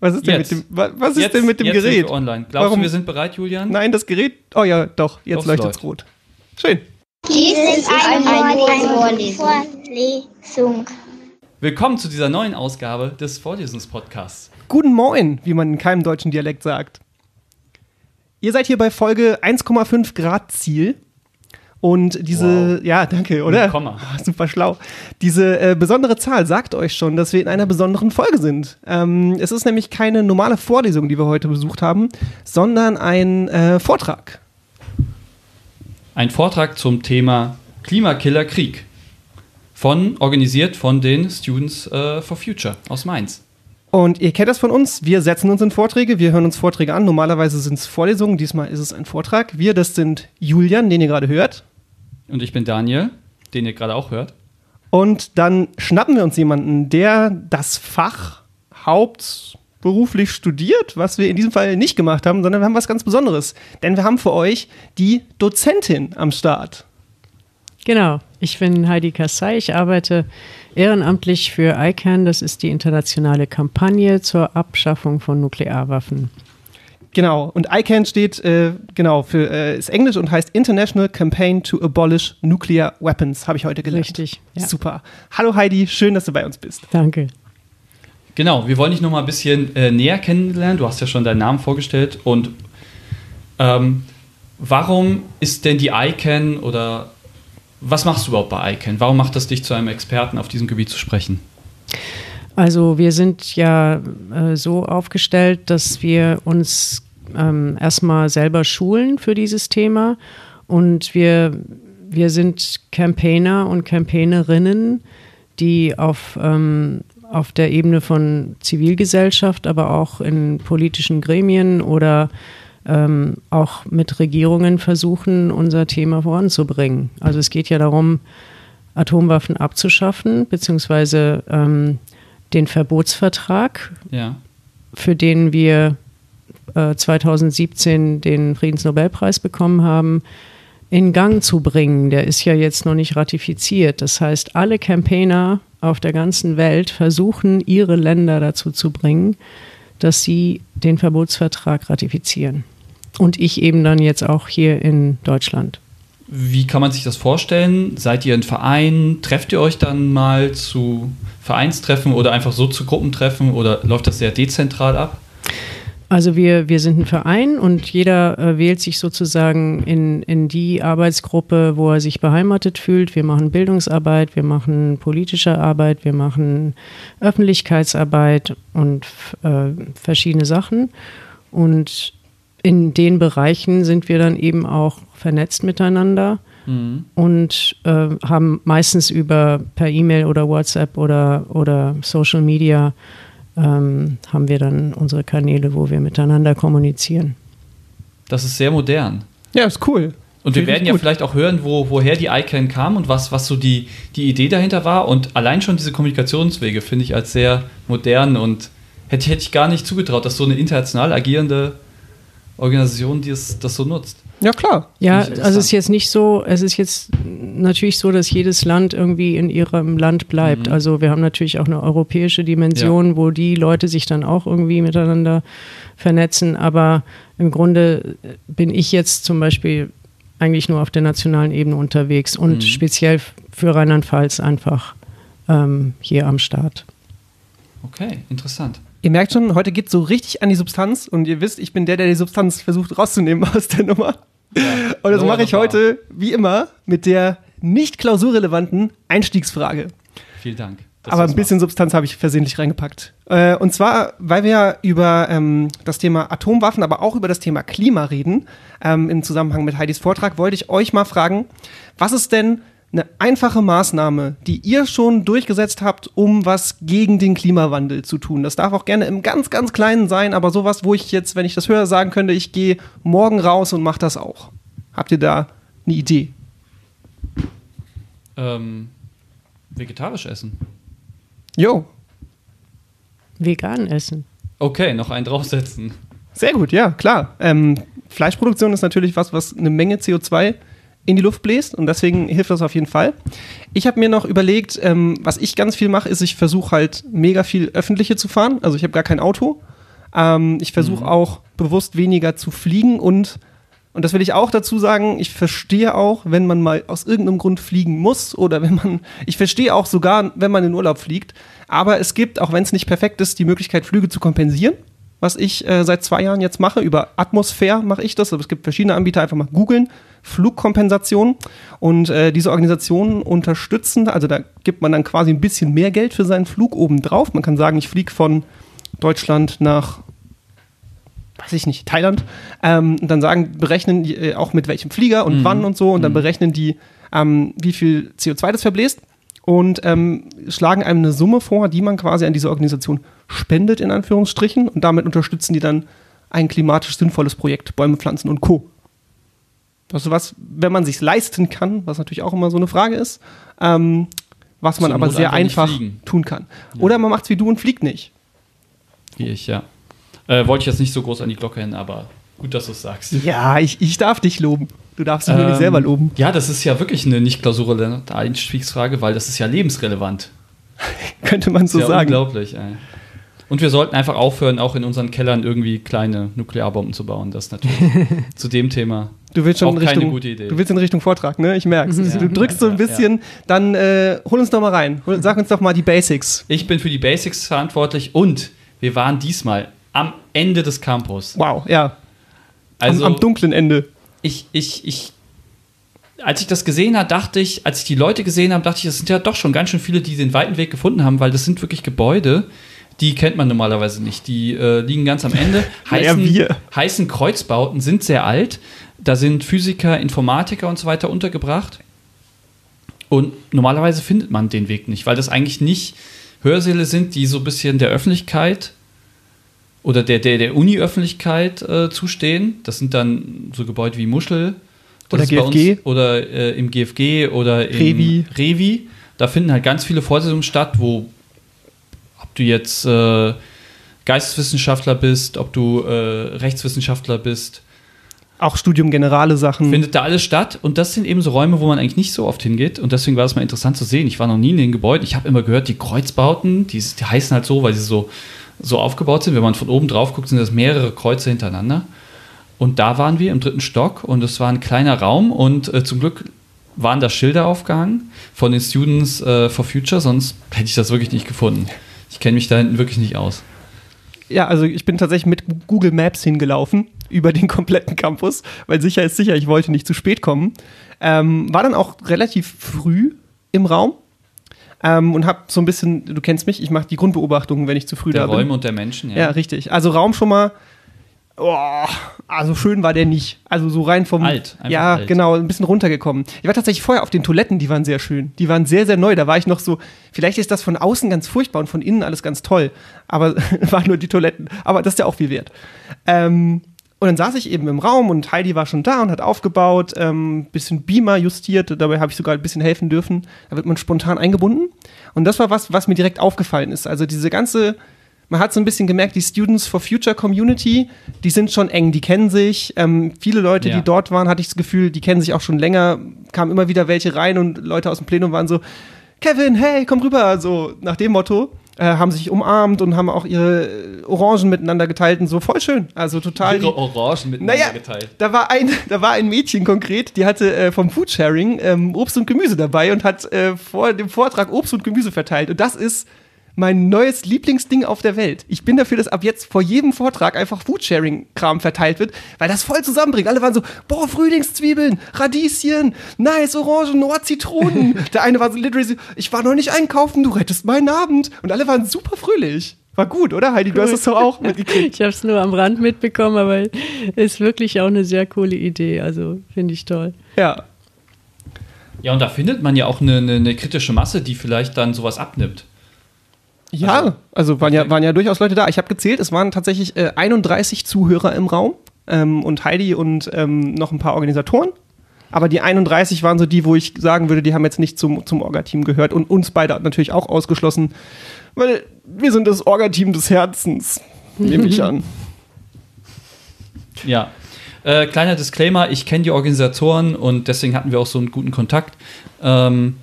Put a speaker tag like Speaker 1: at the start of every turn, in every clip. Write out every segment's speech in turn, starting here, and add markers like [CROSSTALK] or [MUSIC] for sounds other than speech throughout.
Speaker 1: Was ist denn
Speaker 2: Jetzt.
Speaker 1: mit dem, wa- was ist
Speaker 2: Jetzt-
Speaker 1: denn mit dem
Speaker 2: jetzt sind
Speaker 1: Gerät?
Speaker 2: wir online. Glaubst
Speaker 1: Warum-
Speaker 2: du, wir sind bereit, Julian?
Speaker 1: Nein, das Gerät. Oh ja, doch, jetzt leuchtet es rot. Schön.
Speaker 3: Dies ist eine,
Speaker 4: eine
Speaker 3: Vorlesung.
Speaker 2: Willkommen zu dieser neuen Ausgabe des Vorlesungs-Podcasts.
Speaker 1: Guten Moin, wie man in keinem deutschen Dialekt sagt. Ihr seid hier bei Folge 1,5 Grad Ziel. Und diese, ja, danke, oder?
Speaker 2: Mit Komma.
Speaker 1: Ah, [LAUGHS] Super schlau. Diese äh, besondere Zahl sagt euch schon, dass wir in einer besonderen Folge sind. Ähm, es ist nämlich keine normale Vorlesung, die wir heute besucht haben, sondern ein äh, Vortrag.
Speaker 2: Ein Vortrag zum Thema Klimakiller Krieg. Von, organisiert von den Students äh, for Future aus Mainz.
Speaker 1: Und ihr kennt das von uns. Wir setzen uns in Vorträge, wir hören uns Vorträge an. Normalerweise sind es Vorlesungen, diesmal ist es ein Vortrag. Wir, das sind Julian, den ihr gerade hört.
Speaker 2: Und ich bin Daniel, den ihr gerade auch hört.
Speaker 1: Und dann schnappen wir uns jemanden, der das Fach hauptberuflich studiert, was wir in diesem Fall nicht gemacht haben, sondern wir haben was ganz Besonderes. Denn wir haben für euch die Dozentin am Start.
Speaker 4: Genau, ich bin Heidi Kassai. Ich arbeite ehrenamtlich für ICANN. Das ist die internationale Kampagne zur Abschaffung von Nuklearwaffen.
Speaker 1: Genau. Und ICANN steht, äh, genau, für, äh, ist Englisch und heißt International Campaign to Abolish Nuclear Weapons, habe ich heute gelernt.
Speaker 4: Richtig, ja.
Speaker 1: Super. Hallo Heidi, schön, dass du bei uns bist.
Speaker 4: Danke.
Speaker 2: Genau, wir wollen dich noch mal ein bisschen äh, näher kennenlernen. Du hast ja schon deinen Namen vorgestellt. Und ähm, warum ist denn die ICANN oder was machst du überhaupt bei ICANN? Warum macht das dich zu einem Experten auf diesem Gebiet zu sprechen?
Speaker 4: Also wir sind ja äh, so aufgestellt, dass wir uns ähm, erstmal selber schulen für dieses Thema und wir, wir sind Campaigner und Campaignerinnen, die auf, ähm, auf der Ebene von Zivilgesellschaft, aber auch in politischen Gremien oder ähm, auch mit Regierungen versuchen, unser Thema voranzubringen. Also es geht ja darum, Atomwaffen abzuschaffen, beziehungsweise ähm, den Verbotsvertrag,
Speaker 2: Ja.
Speaker 4: für den wir äh, 2017 den Friedensnobelpreis bekommen haben, in Gang zu bringen. Der ist ja jetzt noch nicht ratifiziert. Das heißt, alle Campaigner auf der ganzen Welt versuchen, ihre Länder dazu zu bringen, dass sie den Verbotsvertrag ratifizieren. Und ich eben dann jetzt auch hier in Deutschland.
Speaker 2: Wie kann man sich das vorstellen? Seid ihr ein Verein? Trefft ihr euch dann mal zu Vereinstreffen oder einfach so zu Gruppentreffen oder läuft das sehr dezentral ab?
Speaker 4: Also wir, wir sind ein Verein und jeder äh, wählt sich sozusagen in, in die Arbeitsgruppe, wo er sich beheimatet fühlt. Wir machen Bildungsarbeit, wir machen politische Arbeit, wir machen Öffentlichkeitsarbeit und äh, verschiedene Sachen. Und in den Bereichen sind wir dann eben auch vernetzt miteinander und äh, haben meistens über per E-Mail oder WhatsApp oder, oder Social Media ähm, haben wir dann unsere Kanäle, wo wir miteinander kommunizieren.
Speaker 2: Das ist sehr modern.
Speaker 1: Ja, ist cool.
Speaker 2: Und wir
Speaker 1: Finde
Speaker 2: werden ja
Speaker 1: gut.
Speaker 2: vielleicht auch hören, wo, woher die ICANN kam und was, was so die, die Idee dahinter war. Und allein schon diese Kommunikationswege finde ich als sehr modern und hätte, hätte ich gar nicht zugetraut, dass so eine international agierende Organisation das, das so nutzt.
Speaker 1: Ja, klar.
Speaker 4: Ja, also es ist jetzt nicht so, es ist jetzt natürlich so, dass jedes Land irgendwie in ihrem Land bleibt.
Speaker 2: Mhm.
Speaker 4: Also wir haben natürlich auch eine europäische Dimension, wo die Leute sich dann auch irgendwie miteinander vernetzen. Aber im Grunde bin ich jetzt zum Beispiel eigentlich nur auf der nationalen Ebene unterwegs und
Speaker 2: Mhm.
Speaker 4: speziell für Rheinland-Pfalz einfach ähm, hier am Start.
Speaker 2: Okay, interessant.
Speaker 1: Ihr merkt schon, heute geht so richtig an die Substanz und ihr wisst, ich bin der, der die Substanz versucht rauszunehmen [LAUGHS] aus der Nummer. Und das mache ich heute, wie immer, mit der nicht klausurrelevanten Einstiegsfrage.
Speaker 2: Vielen Dank.
Speaker 1: Aber ein bisschen Substanz habe ich versehentlich reingepackt. Äh, und zwar, weil wir ja über ähm, das Thema Atomwaffen, aber auch über das Thema Klima reden, ähm, im Zusammenhang mit Heidis Vortrag, wollte ich euch mal fragen, was ist denn eine einfache Maßnahme, die ihr schon durchgesetzt habt, um was gegen den Klimawandel zu tun? Das darf auch gerne im ganz, ganz Kleinen sein, aber sowas, wo ich jetzt, wenn ich das höre, sagen könnte, ich gehe morgen raus und mache das auch. Habt ihr da eine Idee?
Speaker 2: Ähm, vegetarisch essen.
Speaker 1: Jo,
Speaker 4: Vegan essen.
Speaker 2: Okay, noch einen draufsetzen.
Speaker 1: Sehr gut, ja, klar. Ähm, Fleischproduktion ist natürlich was, was eine Menge CO2 in die Luft bläst und deswegen hilft das auf jeden Fall. Ich habe mir noch überlegt, ähm, was ich ganz viel mache, ist, ich versuche halt mega viel öffentliche zu fahren. Also ich habe gar kein Auto. Ähm, ich versuche auch bewusst weniger zu fliegen und und das will ich auch dazu sagen, ich verstehe auch, wenn man mal aus irgendeinem Grund fliegen muss oder wenn man, ich verstehe auch sogar, wenn man in Urlaub fliegt, aber es gibt, auch wenn es nicht perfekt ist, die Möglichkeit, Flüge zu kompensieren, was ich äh, seit zwei Jahren jetzt mache. Über Atmosphäre mache ich das, aber es gibt verschiedene Anbieter, einfach mal googeln, Flugkompensation und äh, diese Organisationen unterstützen, also da gibt man dann quasi ein bisschen mehr Geld für seinen Flug obendrauf. Man kann sagen, ich fliege von Deutschland nach weiß ich nicht, Thailand, ähm, und dann sagen, berechnen die äh, auch mit welchem Flieger und
Speaker 2: Mhm.
Speaker 1: wann und so und dann
Speaker 2: Mhm.
Speaker 1: berechnen die, ähm, wie viel CO2 das verbläst und ähm, schlagen einem eine Summe vor, die man quasi an diese Organisation spendet, in Anführungsstrichen, und damit unterstützen die dann ein klimatisch sinnvolles Projekt, Bäume pflanzen und Co. Das ist was, wenn man sich leisten kann, was natürlich auch immer so eine Frage ist, ähm, was man
Speaker 2: Zur
Speaker 1: aber
Speaker 2: Not
Speaker 1: sehr
Speaker 2: einfach
Speaker 1: tun kann. Oder man macht es wie du und fliegt nicht.
Speaker 2: Wie ich, ja. Äh, wollte ich jetzt nicht so groß an die Glocke hin, aber gut, dass du es sagst.
Speaker 1: Ja, ich, ich darf dich loben. Du darfst dich nur nicht
Speaker 2: Ähm,
Speaker 1: selber loben.
Speaker 2: Ja, das ist ja wirklich eine nicht klausurrelevante Einstiegsfrage, weil das ist ja lebensrelevant. [LAUGHS]
Speaker 1: Könnte man so
Speaker 2: ja
Speaker 1: sagen.
Speaker 2: unglaublich, ey. Und wir sollten einfach aufhören, auch in unseren Kellern irgendwie kleine Nuklearbomben zu bauen. Das natürlich [LAUGHS] zu dem Thema.
Speaker 1: Du willst schon
Speaker 2: Auch
Speaker 1: in
Speaker 2: keine
Speaker 1: Richtung,
Speaker 2: gute Idee.
Speaker 1: Du willst in Richtung Vortrag, ne? Ich merk's.
Speaker 2: Ja.
Speaker 1: Du drückst so ein
Speaker 2: Ja,
Speaker 1: bisschen, dann äh, hol uns doch mal rein. Hol, sag uns doch mal die Basics.
Speaker 2: Ich bin für die Basics verantwortlich und wir waren diesmal am Ende des Campus.
Speaker 1: Wow, ja.
Speaker 2: Also
Speaker 1: am, am dunklen Ende.
Speaker 2: ich, ich, ich, als ich das gesehen habe, dachte ich, als ich die Leute gesehen habe, dachte ich, das sind ja doch schon ganz schön viele, die den weiten Weg gefunden haben, weil das sind wirklich Gebäude, die kennt man normalerweise nicht. Die äh, liegen ganz am Ende. [LAUGHS] Heißen,
Speaker 1: wir.
Speaker 2: heißen Kreuzbauten, sind sehr alt. Da sind Physiker, Informatiker und so weiter untergebracht. Und normalerweise findet man den Weg nicht, weil das eigentlich nicht Hörsäle sind, die so ein bisschen der Öffentlichkeit oder der, der, der Uni-Öffentlichkeit äh, zustehen. Das sind dann so Gebäude wie Muschel. Das
Speaker 1: Oder GFG.
Speaker 2: Uns, oder äh, im GFG oder im
Speaker 1: Revi.
Speaker 2: Revi. Da finden halt ganz viele Vorlesungen statt, wo, du jetzt äh, Geisteswissenschaftler bist, ob du äh, Rechtswissenschaftler bist,
Speaker 1: Auch Studium Generale Sachen.
Speaker 2: findet da alles statt. Und das sind eben so Räume, wo man eigentlich nicht so oft hingeht. Und deswegen war es mal interessant zu sehen. Ich war noch nie in den Gebäuden. Ich habe immer gehört, die Kreuzbauten, die, die heißen halt so, weil sie so, so aufgebaut sind. Wenn man von oben drauf guckt, sind das mehrere Kreuze hintereinander. Und da waren wir im dritten Stock und es war ein kleiner Raum und äh, zum Glück waren da Schilder aufgehangen von den Students äh, for Future, sonst hätte ich das wirklich nicht gefunden. Ich kenne mich da hinten wirklich nicht aus.
Speaker 1: Ja, also ich bin tatsächlich mit Google Maps hingelaufen über den kompletten Campus, weil sicher ist sicher, ich wollte nicht zu spät kommen. Ähm, war dann auch relativ früh im Raum ähm, und habe so ein bisschen, du kennst mich, ich mache die Grundbeobachtungen, wenn ich zu früh
Speaker 2: Der
Speaker 1: da bin.
Speaker 2: Räume und der Menschen,
Speaker 1: Ja, richtig. Also Raum schon mal. Oh, also schön war der nicht. Also so rein vom.
Speaker 2: Alt, einfach
Speaker 1: Ja,
Speaker 2: alt.
Speaker 1: genau, ein bisschen runtergekommen. Ich war tatsächlich vorher auf den Toiletten, die waren sehr schön. Die waren sehr, sehr neu. Da war ich noch so, vielleicht ist das von außen ganz furchtbar und von innen alles ganz toll. Aber [LAUGHS] waren nur die Toiletten. Aber das ist ja auch viel wert. Ähm, und dann saß ich eben im Raum und Heidi war schon da und hat aufgebaut, ähm, bisschen Beamer justiert. Dabei habe ich sogar ein bisschen helfen dürfen. Da wird man spontan eingebunden. Und das war was, was mir direkt aufgefallen ist. Also diese ganze man hat so ein bisschen gemerkt, die Students for Future Community, die sind schon eng, die kennen sich. Ähm, viele Leute,
Speaker 2: Ja.
Speaker 1: die dort waren, hatte ich das Gefühl, die kennen sich auch schon länger. Kamen immer wieder welche rein und Leute aus dem Plenum waren so, Kevin, hey, komm rüber, so nach dem Motto. Äh, haben sich umarmt und haben auch ihre Orangen miteinander geteilt und so voll schön. Also total.
Speaker 2: Ihre Orangen miteinander
Speaker 1: naja,
Speaker 2: geteilt.
Speaker 1: da war ein, [LAUGHS] da war ein Mädchen konkret, die hatte äh, vom Foodsharing ähm, Obst und Gemüse dabei und hat äh, vor dem Vortrag Obst und Gemüse verteilt. Und das ist mein neues Lieblingsding auf der Welt. Ich bin dafür, dass ab jetzt vor jedem Vortrag einfach Foodsharing-Kram verteilt wird, weil das voll zusammenbringt. Alle waren so, boah, Frühlingszwiebeln, Radieschen, nice, Orangen, oh, Zitronen. [LAUGHS] der eine war so literally so, ich war noch nicht einkaufen, du rettest meinen Abend. Und alle waren super fröhlich. War gut, oder Heidi? Du hast es doch auch mitgekriegt. [LAUGHS]
Speaker 4: Ich habe es nur am Rand mitbekommen, aber ist wirklich auch eine sehr coole Idee. Also finde ich toll.
Speaker 1: Ja.
Speaker 2: Ja, und da findet man ja auch eine, eine, eine kritische Masse, die vielleicht dann sowas abnimmt.
Speaker 1: Ja,
Speaker 2: Also,
Speaker 1: also, waren, ja, waren ja durchaus Leute da. Ich habe gezählt, es waren tatsächlich äh, 31 Zuhörer im Raum ähm, und Heidi und ähm, noch ein paar Organisatoren. Aber die 31 waren so die, wo ich sagen würde, die haben jetzt nicht zum, zum Orga-Team gehört und uns beide natürlich auch ausgeschlossen, weil wir sind das Orga-Team des Herzens, nehme ich [LAUGHS] an.
Speaker 2: Ja. Äh, kleiner Disclaimer, ich kenne die Organisatoren und deswegen hatten wir auch so einen guten Kontakt. Ähm,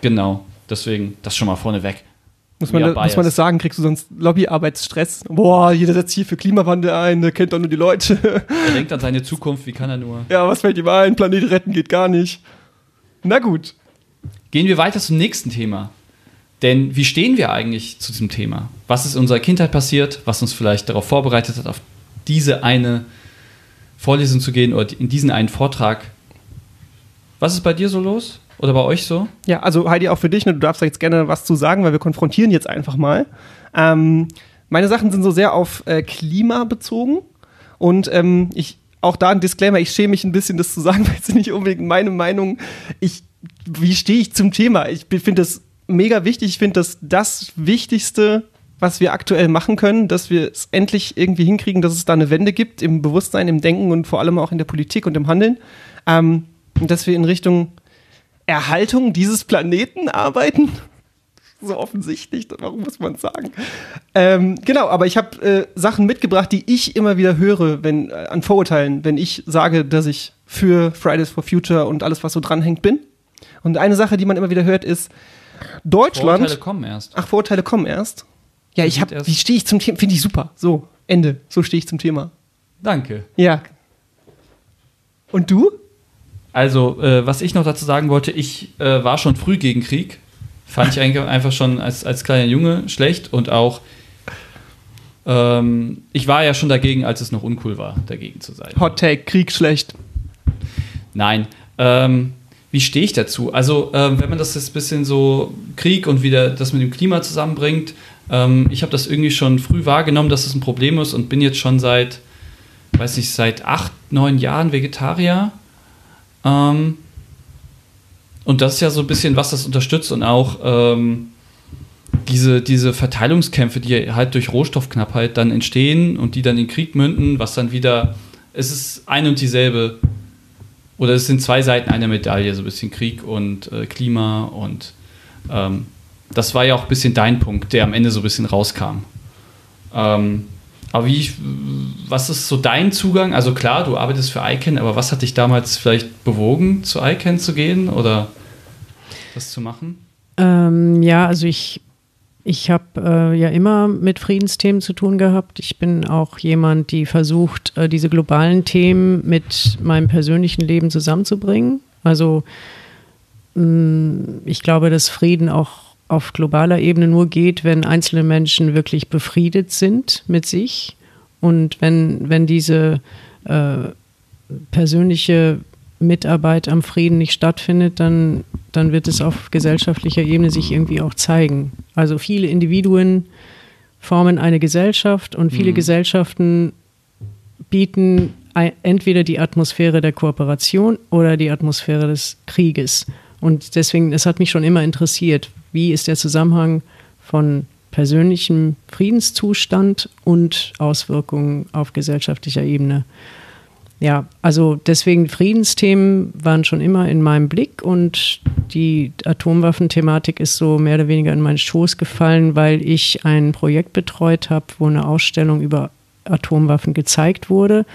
Speaker 2: genau, deswegen das schon mal vorneweg.
Speaker 1: Muss man, da, muss man das sagen? Kriegst du sonst Lobbyarbeitsstress? Boah, jeder setzt hier für Klimawandel ein, der kennt doch nur die Leute.
Speaker 2: Er denkt an seine Zukunft, wie kann er nur.
Speaker 1: ja, was fällt ihm ein? Planet retten geht gar nicht. Na gut.
Speaker 2: Gehen wir weiter zum nächsten Thema. Denn wie stehen wir eigentlich zu diesem Thema? Was ist in unserer Kindheit passiert, was uns vielleicht darauf vorbereitet hat, auf diese eine Vorlesung zu gehen oder in diesen einen Vortrag? Was ist bei dir so los? Oder bei euch so?
Speaker 1: Ja, also Heidi, auch für dich, ne, du darfst da jetzt gerne was zu sagen, weil wir konfrontieren jetzt einfach mal. Ähm, meine Sachen sind so sehr auf äh, Klima bezogen und ähm, ich auch da ein Disclaimer, ich schäme mich ein bisschen, das zu sagen, [LAUGHS] weil es nicht unbedingt meine Meinung. Ich, wie stehe ich zum Thema? Ich finde das mega wichtig. Ich finde das das Wichtigste, was wir aktuell machen können, dass wir es endlich irgendwie hinkriegen, dass es da eine Wende gibt im Bewusstsein, im Denken und vor allem auch in der Politik und im Handeln. Ähm, dass wir in Richtung Erhaltung dieses Planeten arbeiten. So offensichtlich, warum muss man es sagen? Ähm, genau, aber ich habe äh, Sachen mitgebracht, die ich immer wieder höre, wenn äh, an Vorurteilen, wenn ich sage, dass ich für Fridays for Future und alles, was so dranhängt, bin. Und eine Sache, die man immer wieder hört, ist Deutschland.
Speaker 2: Vorurteile kommen erst.
Speaker 1: Ach, Vorurteile kommen erst. Ja, ich habe, wie stehe ich zum Thema? Finde ich super. So, Ende. So stehe ich zum Thema.
Speaker 2: Danke.
Speaker 1: Ja. Und du?
Speaker 2: Also, äh, was ich noch dazu sagen wollte, ich äh, war schon früh gegen Krieg. Fand ich eigentlich einfach schon als, als kleiner Junge schlecht und auch, ähm, ich war ja schon dagegen, als es noch uncool war, dagegen zu sein.
Speaker 1: Hot Take, Krieg schlecht.
Speaker 2: Nein. Ähm, wie stehe ich dazu? Also, ähm, wenn man das jetzt ein bisschen so Krieg und wieder das mit dem Klima zusammenbringt, ähm, ich habe das irgendwie schon früh wahrgenommen, dass es ein Problem ist und bin jetzt schon seit, weiß nicht, seit acht, neun Jahren Vegetarier. Ähm, und das ist ja so ein bisschen, was das unterstützt und auch ähm, diese, diese Verteilungskämpfe, die halt durch Rohstoffknappheit dann entstehen und die dann in Krieg münden, was dann wieder, es ist ein und dieselbe, oder es sind zwei Seiten einer Medaille, so ein bisschen Krieg und äh, Klima und ähm, das war ja auch ein bisschen dein Punkt, der am Ende so ein bisschen rauskam. Ähm, aber wie, was ist so dein Zugang? Also klar, du arbeitest für ICANN, aber was hat dich damals vielleicht bewogen, zu ICANN zu gehen oder das zu machen?
Speaker 4: Ähm, ja, also ich, ich habe äh, ja immer mit Friedensthemen zu tun gehabt. Ich bin auch jemand, die versucht, äh, diese globalen Themen mit meinem persönlichen Leben zusammenzubringen. Also mh, ich glaube, dass Frieden auch auf globaler Ebene nur geht, wenn einzelne Menschen wirklich befriedet sind mit sich und wenn, wenn diese äh, persönliche Mitarbeit am Frieden nicht stattfindet, dann, dann wird es auf gesellschaftlicher Ebene sich irgendwie auch zeigen. Also viele Individuen formen eine Gesellschaft und viele
Speaker 2: Mhm.
Speaker 4: Gesellschaften bieten entweder die Atmosphäre der Kooperation oder die Atmosphäre des Krieges. Und deswegen, es hat mich schon immer interessiert, wie ist der Zusammenhang von persönlichem Friedenszustand und Auswirkungen auf gesellschaftlicher Ebene. Ja, also deswegen Friedensthemen waren schon immer in meinem Blick und die Atomwaffenthematik ist so mehr oder weniger in meinen Schoß gefallen, weil ich ein Projekt betreut habe, wo eine Ausstellung über Atomwaffen gezeigt wurde.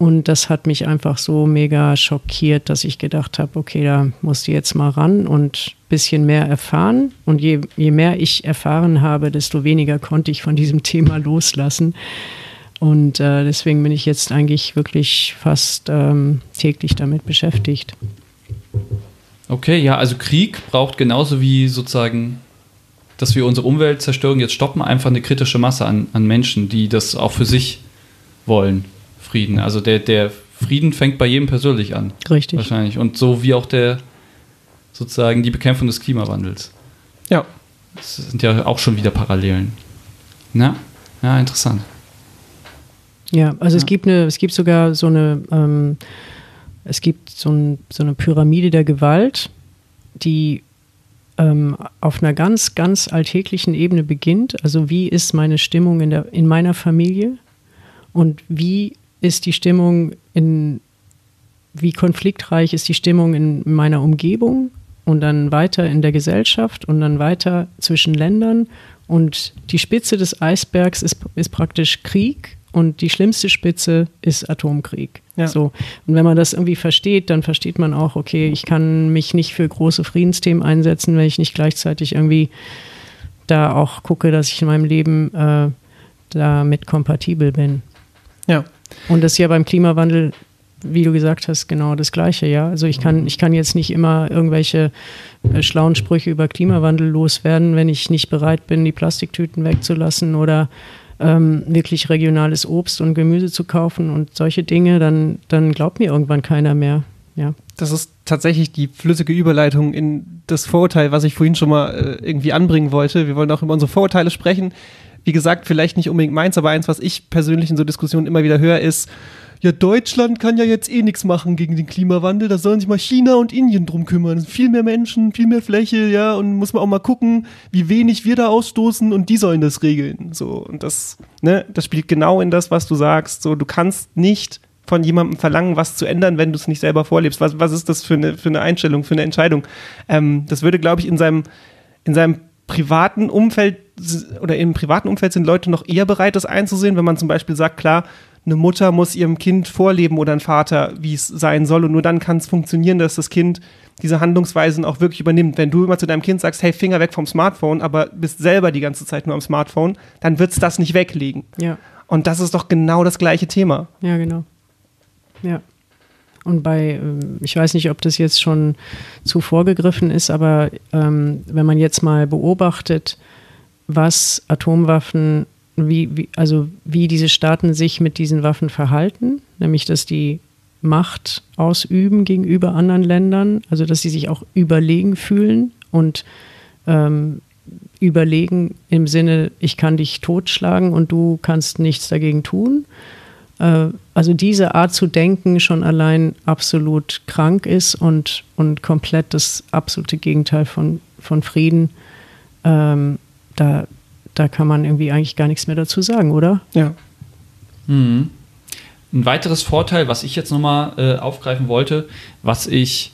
Speaker 4: Und das hat mich einfach so mega schockiert, dass ich gedacht habe, okay, da musst du jetzt mal ran und ein bisschen mehr erfahren. Und je, je mehr ich erfahren habe, desto weniger konnte ich von diesem [LAUGHS] Thema loslassen. Und äh, deswegen bin ich jetzt eigentlich wirklich fast ähm, täglich damit beschäftigt.
Speaker 2: Okay, ja, also Krieg braucht genauso wie sozusagen, dass wir unsere Umweltzerstörung jetzt stoppen, einfach eine kritische Masse an, an Menschen, die das auch für sich wollen, Frieden. Also der, der Frieden fängt bei jedem persönlich an.
Speaker 4: Richtig.
Speaker 2: Wahrscheinlich. Und so wie auch der sozusagen die Bekämpfung des Klimawandels.
Speaker 1: Ja.
Speaker 2: Das sind ja auch schon wieder Parallelen. Na? Ja, interessant.
Speaker 4: Ja, also es
Speaker 2: Ja.
Speaker 4: gibt eine, es gibt sogar so eine, ähm, es gibt so, ein, so eine Pyramide der Gewalt, die ähm, auf einer ganz, ganz alltäglichen Ebene beginnt. Also wie ist meine Stimmung in, der, in meiner Familie und wie ist die Stimmung in, wie konfliktreich ist die Stimmung in meiner Umgebung und dann weiter in der Gesellschaft und dann weiter zwischen Ländern. Und die Spitze des Eisbergs ist, ist praktisch Krieg und die schlimmste Spitze ist Atomkrieg.
Speaker 1: Ja.
Speaker 4: So. Und wenn man das irgendwie versteht, dann versteht man auch, okay, ich kann mich nicht für große Friedensthemen einsetzen, wenn ich nicht gleichzeitig irgendwie da auch gucke, dass ich in meinem Leben äh, damit kompatibel bin.
Speaker 1: Ja.
Speaker 4: Und das ist ja beim Klimawandel, wie du gesagt hast, genau das Gleiche, ja. Also ich kann, ich kann jetzt nicht immer irgendwelche äh, schlauen Sprüche über Klimawandel loswerden, wenn ich nicht bereit bin, die Plastiktüten wegzulassen oder ähm, wirklich regionales Obst und Gemüse zu kaufen und solche Dinge, dann, dann glaubt mir irgendwann keiner mehr. Ja.
Speaker 1: Das ist tatsächlich die flüssige Überleitung in das Vorurteil, was ich vorhin schon mal äh, irgendwie anbringen wollte. Wir wollen auch über unsere Vorurteile sprechen. Wie gesagt, vielleicht nicht unbedingt meins, aber eins, was ich persönlich in so Diskussionen immer wieder höre, ist, ja, Deutschland kann ja jetzt eh nichts machen gegen den Klimawandel, da sollen sich mal China und Indien drum kümmern. Viel mehr Menschen, viel mehr Fläche, ja, und muss man auch mal gucken, wie wenig wir da ausstoßen und die sollen das regeln. So, und das, ne, das spielt genau in das, was du sagst. So, du kannst nicht von jemandem verlangen, was zu ändern, wenn du es nicht selber vorlebst. Was, was ist das für eine, für eine Einstellung, für eine Entscheidung? Ähm, das würde, glaube ich, in seinem, in seinem privaten Umfeld oder im privaten Umfeld sind Leute noch eher bereit, das einzusehen, wenn man zum Beispiel sagt, klar, eine Mutter muss ihrem Kind vorleben oder ein Vater, wie es sein soll. Und nur dann kann es funktionieren, dass das Kind diese Handlungsweisen auch wirklich übernimmt. Wenn du immer zu deinem Kind sagst, hey, Finger weg vom Smartphone, aber bist selber die ganze Zeit nur am Smartphone, dann wird es das nicht weglegen.
Speaker 4: Ja.
Speaker 1: Und das ist doch genau das gleiche Thema.
Speaker 4: Ja, genau. Ja. Und bei, ähm, ich weiß nicht, ob das jetzt schon zu vorgegriffen ist, aber ähm, wenn man jetzt mal beobachtet, was Atomwaffen, wie, wie, also wie diese Staaten sich mit diesen Waffen verhalten, nämlich dass die Macht ausüben gegenüber anderen Ländern, also dass sie sich auch überlegen fühlen und ähm, überlegen im Sinne, ich kann dich totschlagen und du kannst nichts dagegen tun. Äh, also diese Art zu denken schon allein absolut krank ist und, und komplett das absolute Gegenteil von, von Frieden. Ähm, da, da kann man irgendwie eigentlich gar nichts mehr dazu sagen, oder?
Speaker 1: Ja.
Speaker 2: Mhm. Ein weiteres Vorteil, was ich jetzt nochmal äh, aufgreifen wollte, was ich,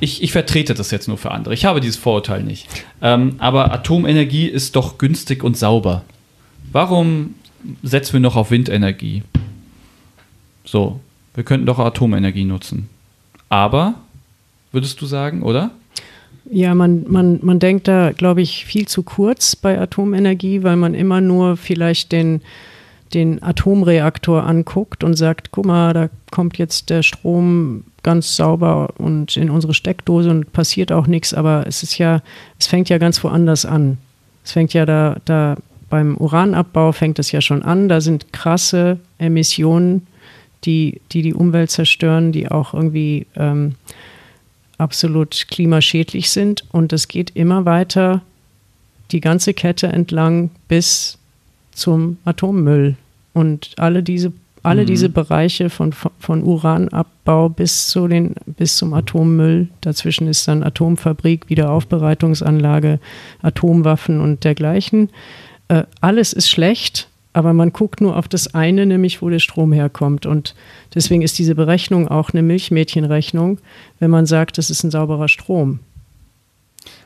Speaker 2: ich. Ich vertrete das jetzt nur für andere. Ich habe dieses Vorurteil nicht. Ähm, aber Atomenergie ist doch günstig und sauber. Warum setzen wir noch auf Windenergie? So, wir könnten doch Atomenergie nutzen. Aber, würdest du sagen, oder?
Speaker 4: Ja, man, man, man denkt da, glaube ich, viel zu kurz bei Atomenergie, weil man immer nur vielleicht den, den Atomreaktor anguckt und sagt, guck mal, da kommt jetzt der Strom ganz sauber und in unsere Steckdose und passiert auch nichts, aber es ist ja, es fängt ja ganz woanders an. Es fängt ja da, da beim Uranabbau fängt es ja schon an, da sind krasse Emissionen, die die, die Umwelt zerstören, die auch irgendwie ähm, absolut klimaschädlich sind. Und es geht immer weiter die ganze Kette entlang bis zum Atommüll. Und alle diese, alle mhm. diese Bereiche von, von Uranabbau bis, zu den, bis zum Atommüll, dazwischen ist dann Atomfabrik, Wiederaufbereitungsanlage, Atomwaffen und dergleichen. Äh, alles ist schlecht, aber man guckt nur auf das eine, nämlich wo der Strom herkommt. Und deswegen ist diese Berechnung auch eine Milchmädchenrechnung, wenn man sagt, das ist ein sauberer Strom.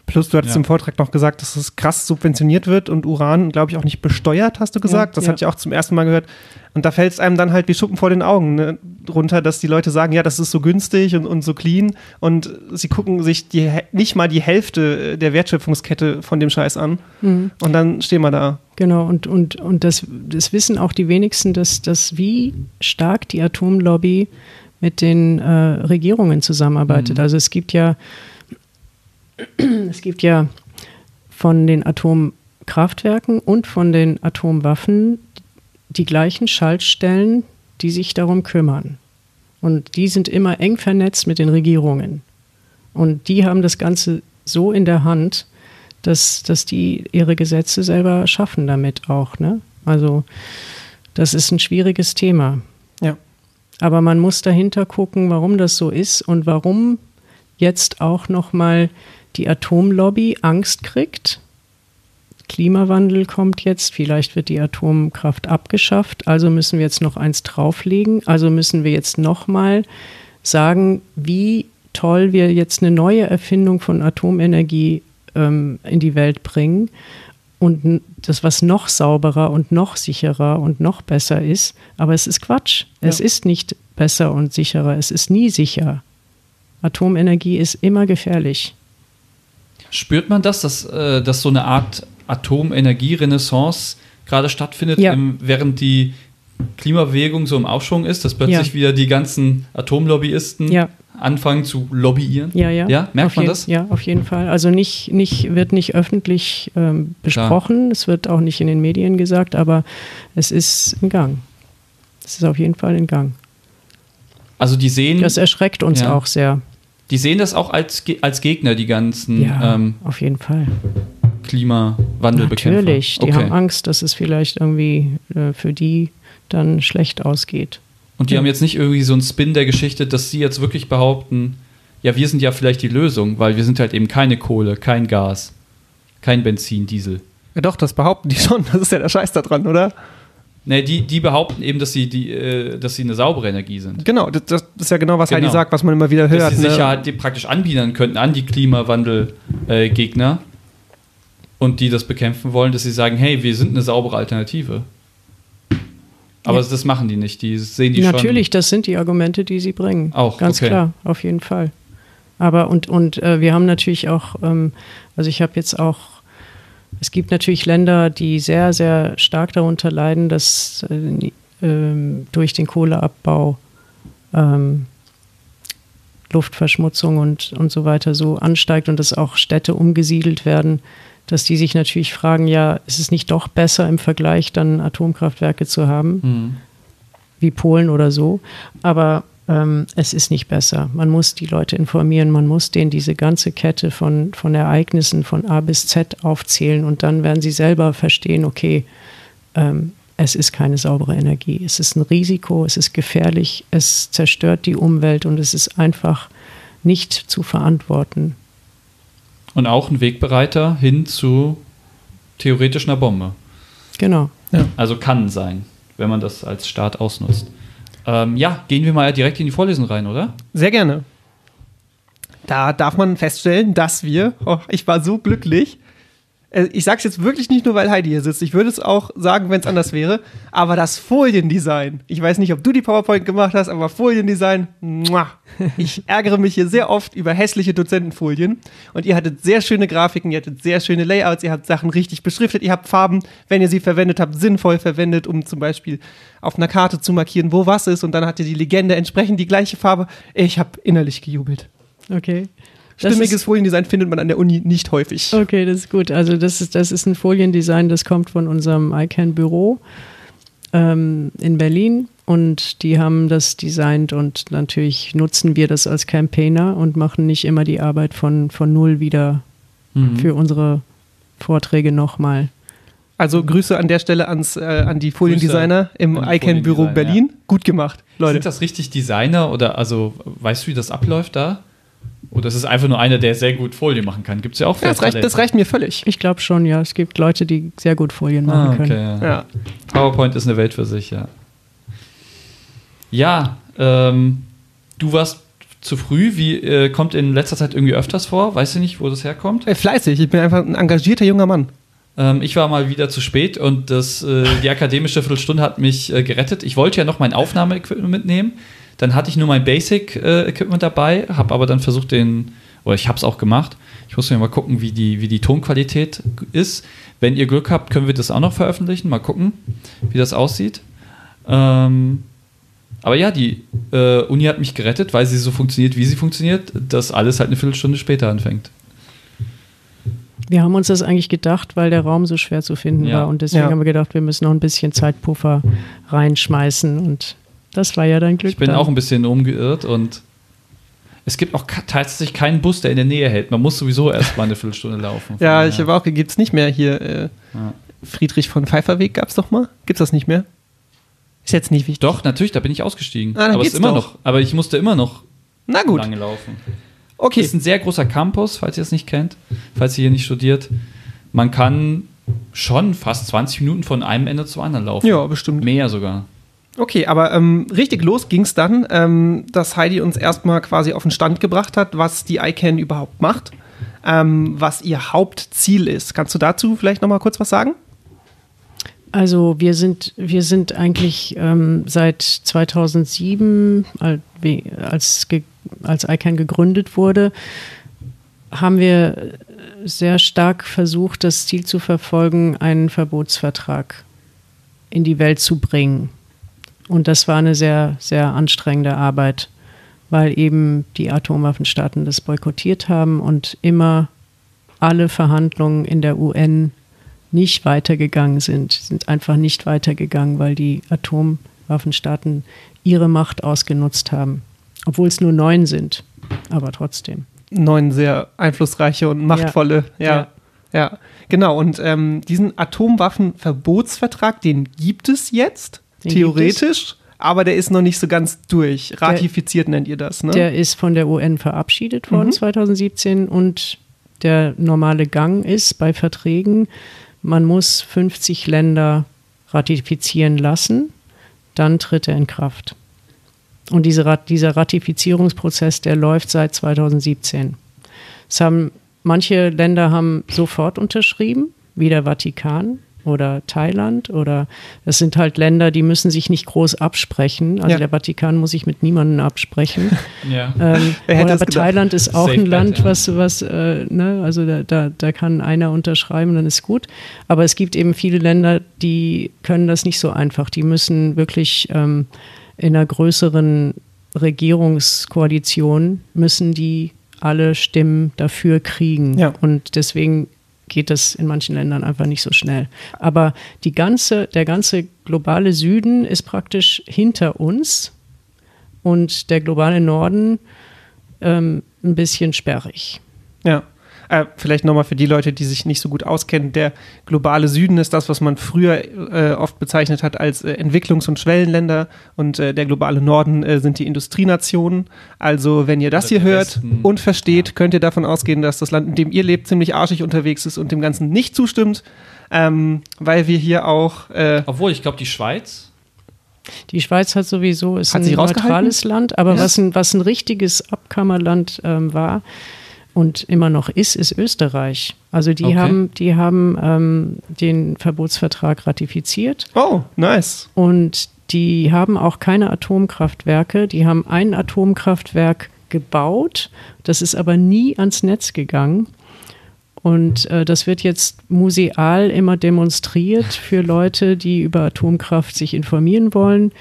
Speaker 1: Plus, du hattest ja. im Vortrag noch gesagt, dass es krass subventioniert wird und Uran, glaube ich, auch nicht besteuert, hast du gesagt. Ja, das ja. hatte ich auch zum ersten Mal gehört. Und da fällt es einem dann halt wie Schuppen vor den Augen ne, runter, dass die Leute sagen, ja, das ist so günstig und, und so clean. Und sie gucken sich die, nicht mal die Hälfte der Wertschöpfungskette von dem Scheiß an. Mhm. Und dann stehen wir da.
Speaker 4: Genau, und, und, und das, das wissen auch die wenigsten, dass, dass wie stark die Atomlobby mit den äh, Regierungen zusammenarbeitet. Mhm. Also es gibt ja es gibt ja von den Atomkraftwerken und von den Atomwaffen die gleichen Schaltstellen, die sich darum kümmern. Und die sind immer eng vernetzt mit den Regierungen. Und die haben das Ganze so in der Hand, dass, dass die ihre Gesetze selber schaffen damit auch. Ne? Also das ist ein schwieriges Thema.
Speaker 1: Ja.
Speaker 4: Aber man muss dahinter gucken, warum das so ist und warum jetzt auch noch mal die Atomlobby Angst kriegt. Klimawandel kommt jetzt, vielleicht wird die Atomkraft abgeschafft, also müssen wir jetzt noch eins drauflegen, also müssen wir jetzt nochmal sagen, wie toll wir jetzt eine neue Erfindung von Atomenergie ähm, in die Welt bringen und das, was noch sauberer und noch sicherer und noch besser ist. Aber es ist Quatsch. Ja. Es ist nicht besser und sicherer. Es ist nie sicher. Atomenergie ist immer gefährlich.
Speaker 2: Spürt man das, dass, äh, dass so eine Art Atomenergie-Renaissance gerade stattfindet,
Speaker 4: Ja.
Speaker 2: im, während die Klimabewegung so im Aufschwung ist, dass plötzlich
Speaker 4: Ja.
Speaker 2: wieder die ganzen Atomlobbyisten
Speaker 4: Ja.
Speaker 2: anfangen zu lobbyieren?
Speaker 4: Ja, ja.
Speaker 2: Ja, merkt
Speaker 4: auf
Speaker 2: man
Speaker 4: jeden-
Speaker 2: das?
Speaker 4: Ja, auf jeden Fall. Also nicht, nicht, wird nicht öffentlich ähm, besprochen, es wird auch nicht in den Medien gesagt, aber es ist in Gang. Es ist auf jeden Fall in Gang.
Speaker 2: Also die sehen,
Speaker 4: Das erschreckt uns auch sehr.
Speaker 2: Die sehen das auch als, als Gegner, die ganzen
Speaker 4: Ja,
Speaker 2: ähm,
Speaker 4: auf jeden Fall.
Speaker 2: Klimawandelbekämpfer.
Speaker 4: Natürlich, die
Speaker 2: okay.
Speaker 4: haben Angst, dass es vielleicht irgendwie äh, für die dann schlecht ausgeht.
Speaker 2: Und die haben jetzt nicht irgendwie so einen Spin der Geschichte, dass sie jetzt wirklich behaupten, ja, wir sind ja vielleicht die Lösung, weil wir sind halt eben keine Kohle, kein Gas, kein Benzin, Diesel.
Speaker 1: Ja, doch, das behaupten die schon. Das ist ja der Scheiß da dran, oder?
Speaker 2: Ne, die, die behaupten eben, dass sie, die, äh, dass sie eine saubere Energie sind.
Speaker 1: Genau, das, das ist ja genau, was
Speaker 2: Genau.
Speaker 1: Heidi sagt, was man immer wieder hört.
Speaker 2: dass sie
Speaker 1: ne?
Speaker 2: sich ja halt die praktisch anbiedern könnten an die Klimawandel-Gegner und die das bekämpfen wollen, dass sie sagen, hey, wir sind eine saubere Alternative. Aber
Speaker 4: Ja.
Speaker 2: das machen die nicht. Die sehen die schon.
Speaker 4: Natürlich, das sind die Argumente, die sie bringen.
Speaker 2: Auch,
Speaker 4: Ganz
Speaker 2: okay.
Speaker 4: klar, auf jeden Fall. Aber und, und äh, wir haben natürlich auch, ähm, also ich habe jetzt auch, es gibt natürlich Länder, die sehr, sehr stark darunter leiden, dass äh, ähm, durch den Kohleabbau ähm, Luftverschmutzung und, und so weiter so ansteigt und dass auch Städte umgesiedelt werden, dass die sich natürlich fragen, ja, ist es nicht doch besser im Vergleich dann Atomkraftwerke zu haben?
Speaker 2: Mhm.
Speaker 4: wie Polen oder so. Aber ähm, es ist nicht besser. Man muss die Leute informieren, man muss denen diese ganze Kette von, von Ereignissen von A bis Z aufzählen und dann werden sie selber verstehen, okay, ähm, es ist keine saubere Energie. Es ist ein Risiko, es ist gefährlich, es zerstört die Umwelt und es ist einfach nicht zu verantworten.
Speaker 2: Und auch ein Wegbereiter hin zu theoretisch einer Bombe.
Speaker 4: Genau.
Speaker 2: Also kann sein, wenn man das als Staat ausnutzt. Ähm, ja, gehen wir mal direkt in die Vorlesung rein, oder?
Speaker 1: Sehr gerne. Da darf man feststellen, dass wir, oh, ich war so glücklich. Äh, Ich sage es jetzt wirklich nicht nur, weil Heidi hier sitzt. Ich würde es auch sagen, wenn es anders wäre. Aber das Foliendesign, ich weiß nicht, ob du die PowerPoint gemacht hast, aber Foliendesign, muah. ich ärgere mich hier sehr oft über hässliche Dozentenfolien. Und ihr hattet sehr schöne Grafiken, ihr hattet sehr schöne Layouts, ihr habt Sachen richtig beschriftet, ihr habt Farben, wenn ihr sie verwendet habt, sinnvoll verwendet, um zum Beispiel auf einer Karte zu markieren, wo was ist. Und dann hat ihr die Legende entsprechend die gleiche Farbe. Ich habe innerlich gejubelt.
Speaker 4: Okay. Das
Speaker 1: Stimmiges
Speaker 4: ist-
Speaker 1: Foliendesign findet man an der Uni nicht häufig.
Speaker 4: Okay, das ist gut. Also das ist, das ist ein Foliendesign, das kommt von unserem ICANN-Büro ähm, in Berlin und die haben das designt und natürlich nutzen wir das als Campaigner und machen nicht immer die Arbeit von, von null wieder
Speaker 2: Mhm.
Speaker 4: für unsere Vorträge nochmal.
Speaker 1: Also Grüße an der Stelle ans, äh, an die Foliendesigner im ICANN-Büro Berlin. Gut gemacht, Leute.
Speaker 2: Sind das richtig Designer oder also weißt du, wie das abläuft da? Oder ist es einfach nur einer, der sehr gut Folien machen kann? Gibt es ja auch
Speaker 1: Ja, das, reicht, das reicht mir völlig.
Speaker 4: Ich glaube schon, ja. Es gibt Leute, die sehr gut Folien machen
Speaker 2: Ah, okay,
Speaker 4: können.
Speaker 2: ja.
Speaker 1: Ja.
Speaker 2: PowerPoint ist eine Welt für sich, ja. Ja, ähm, du warst zu früh. Wie äh, kommt in letzter Zeit irgendwie öfters vor? Weißt du nicht, wo das herkommt?
Speaker 1: Ey, fleißig, ich bin einfach ein engagierter junger Mann.
Speaker 2: Ähm, ich war mal wieder zu spät und das, äh, die akademische Viertelstunde hat mich äh, gerettet. Ich wollte ja noch mein Aufnahmeequipment mitnehmen. Dann hatte ich nur mein Basic-Equipment dabei, habe aber dann versucht, den, oder ich habe es auch gemacht. Ich muss mir mal gucken, wie die, wie die Tonqualität ist. Wenn ihr Glück habt, können wir das auch noch veröffentlichen. Mal gucken, wie das aussieht. Ähm, aber ja, die äh, Uni hat mich gerettet, weil sie so funktioniert, wie sie funktioniert, dass alles halt eine Viertelstunde später anfängt.
Speaker 4: Wir haben uns das eigentlich gedacht, weil der Raum so schwer zu finden
Speaker 2: Ja.
Speaker 4: war. Und deswegen
Speaker 1: Ja.
Speaker 4: haben wir gedacht, wir müssen noch ein bisschen Zeitpuffer reinschmeißen. Und das war ja dein Glück.
Speaker 2: Ich bin
Speaker 4: dann.
Speaker 2: auch ein bisschen umgeirrt und es gibt auch tatsächlich keinen Bus, der in der Nähe hält. Man muss sowieso erst mal eine Viertelstunde laufen. [LAUGHS]
Speaker 1: Ja, ich habe auch, gibt's nicht mehr hier. Äh,
Speaker 2: Ja.
Speaker 1: Friedrich von Pfeifferweg gab's doch mal. Gibt's das nicht mehr? Ist jetzt nicht wichtig.
Speaker 2: Doch, natürlich, da bin ich ausgestiegen.
Speaker 1: Ah,
Speaker 2: aber es immer
Speaker 1: doch.
Speaker 2: noch. Aber ich musste immer noch
Speaker 1: Na gut,
Speaker 2: lange laufen.
Speaker 1: okay.
Speaker 2: Es ist ein sehr großer Campus, falls ihr es nicht kennt, falls ihr hier nicht studiert. Man kann schon fast 20 Minuten von einem Ende zum anderen laufen.
Speaker 1: Ja, bestimmt.
Speaker 2: Mehr sogar.
Speaker 1: Okay, aber ähm, richtig los ging's dann, ähm, dass Heidi uns erstmal quasi auf den Stand gebracht hat, was die ICANN überhaupt macht, ähm, was ihr Hauptziel ist. Kannst du dazu vielleicht nochmal kurz was sagen?
Speaker 4: Also wir sind, wir sind eigentlich ähm, seit 2007, al- wie- als, als ICANN gegründet wurde, haben wir sehr stark versucht, das Ziel zu verfolgen, einen Verbotsvertrag in die Welt zu bringen. Und das war eine sehr, sehr anstrengende Arbeit, weil eben die Atomwaffenstaaten das boykottiert haben und immer alle Verhandlungen in der UN nicht weitergegangen sind, sind einfach nicht weitergegangen, weil die Atomwaffenstaaten ihre Macht ausgenutzt haben. Obwohl es nur neun sind, aber trotzdem.
Speaker 1: Neun sehr einflussreiche und machtvolle, ja. Ja, ja. genau. Und ähm, diesen Atomwaffenverbotsvertrag, den gibt es jetzt, theoretisch. Aber der ist noch nicht so ganz durch. Ratifiziert der, nennt ihr das, ne?
Speaker 4: Der ist von der UN verabschiedet worden mhm. 2017 und der normale Gang ist bei Verträgen, man muss 50 Länder ratifizieren lassen, dann tritt er in Kraft. Und diese, dieser Ratifizierungsprozess, der läuft seit 2017. Es haben, manche Länder haben sofort unterschrieben, wie der Vatikan oder Thailand oder das sind halt Länder, die müssen sich nicht groß absprechen. Also ja. der Vatikan muss sich mit niemandem absprechen. Ja. Ähm, aber Thailand ist auch Safe ein Land, ja. was, was äh, ne, also da, da, da kann einer unterschreiben, dann ist gut. Aber es gibt eben viele Länder, die können das nicht so einfach. Die müssen wirklich ähm, in einer größeren Regierungskoalition müssen die alle Stimmen dafür kriegen. Ja. Und deswegen geht das in manchen Ländern einfach nicht so schnell. Aber die ganze, der ganze globale Süden ist praktisch hinter uns und der globale Norden ähm, ein bisschen sperrig.
Speaker 1: Ja. Äh, vielleicht nochmal für die Leute, die sich nicht so gut auskennen, der globale Süden ist das, was man früher äh, oft bezeichnet hat als äh, Entwicklungs- und Schwellenländer. Und äh, der globale Norden äh, sind die Industrienationen. Also wenn ihr das hier hört und versteht, könnt ihr davon ausgehen, dass das Land, in dem ihr lebt, ziemlich arschig unterwegs ist und dem Ganzen nicht zustimmt, ähm, weil wir hier auch...
Speaker 2: Äh, Obwohl, ich glaube, die Schweiz...
Speaker 4: Die Schweiz hat sowieso ist hat ein neutrales Land, aber ja. was, ein, was ein richtiges Abkammerland ähm, war, und immer noch ist, ist Österreich. Also die okay. haben, die haben ähm, den Verbotsvertrag ratifiziert.
Speaker 1: Oh, nice.
Speaker 4: Und die haben auch keine Atomkraftwerke. Die haben ein Atomkraftwerk gebaut. Das ist aber nie ans Netz gegangen. Und äh, das wird jetzt museal immer demonstriert für Leute, die über Atomkraft sich informieren wollen.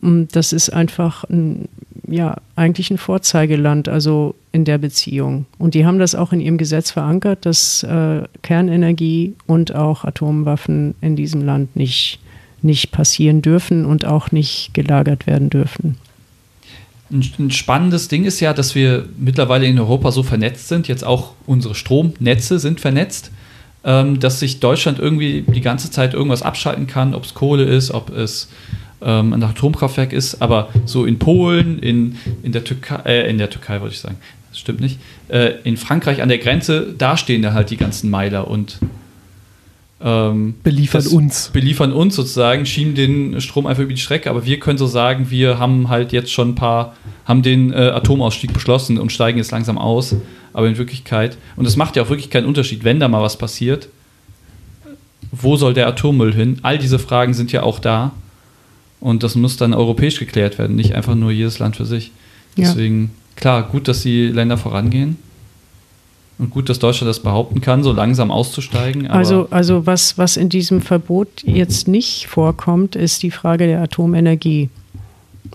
Speaker 4: Und das ist einfach ein, ja, eigentlich ein Vorzeigeland, also in der Beziehung. Und die haben das auch in ihrem Gesetz verankert, dass äh, Kernenergie und auch Atomwaffen in diesem Land nicht, nicht passieren dürfen und auch nicht gelagert werden dürfen.
Speaker 2: Ein spannendes Ding ist ja, dass wir mittlerweile in Europa so vernetzt sind, jetzt auch unsere Stromnetze sind vernetzt, ähm, dass sich Deutschland irgendwie die ganze Zeit irgendwas abschalten kann, ob es Kohle ist, ob es ähm, ein Atomkraftwerk ist, aber so in Polen, in, in der Türkei, äh, in der Türkei wollte ich sagen, das stimmt nicht, äh, in Frankreich an der Grenze, da stehen da halt die ganzen Meiler und
Speaker 1: ähm, beliefern uns.
Speaker 2: Beliefern uns sozusagen, schieben den Strom einfach über die Strecke, aber wir können so sagen, wir haben halt jetzt schon ein paar, haben den äh, Atomausstieg beschlossen und steigen jetzt langsam aus. Aber in Wirklichkeit, und es macht ja auch wirklich keinen Unterschied, wenn da mal was passiert, wo soll der Atommüll hin? All diese Fragen sind ja auch da. Und das muss dann europäisch geklärt werden, nicht einfach nur jedes Land für sich. Deswegen, ja. klar, gut, dass die Länder vorangehen. Und gut, dass Deutschland das behaupten kann, so langsam auszusteigen.
Speaker 4: also, also was, was in diesem Verbot jetzt nicht vorkommt, ist die Frage der Atomenergie.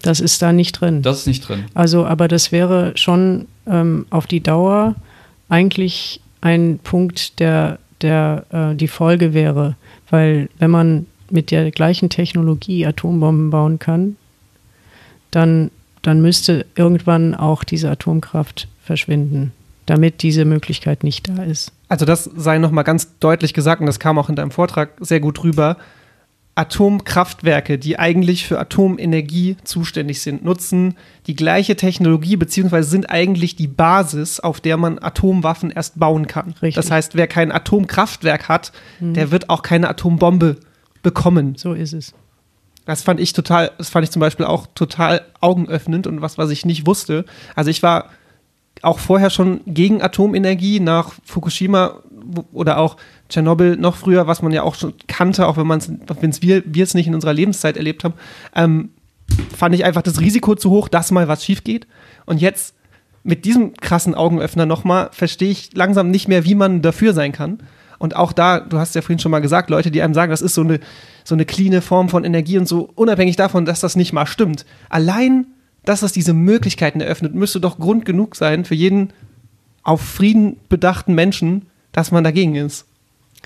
Speaker 4: Das ist da nicht drin.
Speaker 2: Das ist nicht drin.
Speaker 4: Also, aber das wäre schon ähm, auf die Dauer eigentlich ein Punkt, der, der äh, die Folge wäre. Weil wenn man mit der gleichen Technologie Atombomben bauen kann, dann, dann müsste irgendwann auch diese Atomkraft verschwinden, damit diese Möglichkeit nicht da ist.
Speaker 1: Also das sei nochmal ganz deutlich gesagt, und das kam auch in deinem Vortrag sehr gut rüber. Atomkraftwerke, die eigentlich für Atomenergie zuständig sind, nutzen die gleiche Technologie, beziehungsweise sind eigentlich die Basis, auf der man Atomwaffen erst bauen kann. Richtig. Das heißt, wer kein Atomkraftwerk hat, mhm. der wird auch keine Atombombe bekommen.
Speaker 4: So ist es.
Speaker 1: Das fand ich total, das fand ich zum Beispiel auch total augenöffnend und was, was ich nicht wusste. Also ich war auch vorher schon gegen Atomenergie nach Fukushima oder auch Tschernobyl noch früher, was man ja auch schon kannte, auch wenn man es wir wir es nicht in unserer Lebenszeit erlebt haben, ähm, fand ich einfach das Risiko zu hoch, dass mal was schief geht. Und jetzt mit diesem krassen Augenöffner nochmal verstehe ich langsam nicht mehr, wie man dafür sein kann. Und auch da, du hast ja vorhin schon mal gesagt, Leute, die einem sagen, das ist so eine, so eine cleane Form von Energie und so, unabhängig davon, dass das nicht mal stimmt. Allein, dass das diese Möglichkeiten eröffnet, müsste doch Grund genug sein für jeden auf Frieden bedachten Menschen, dass man dagegen ist.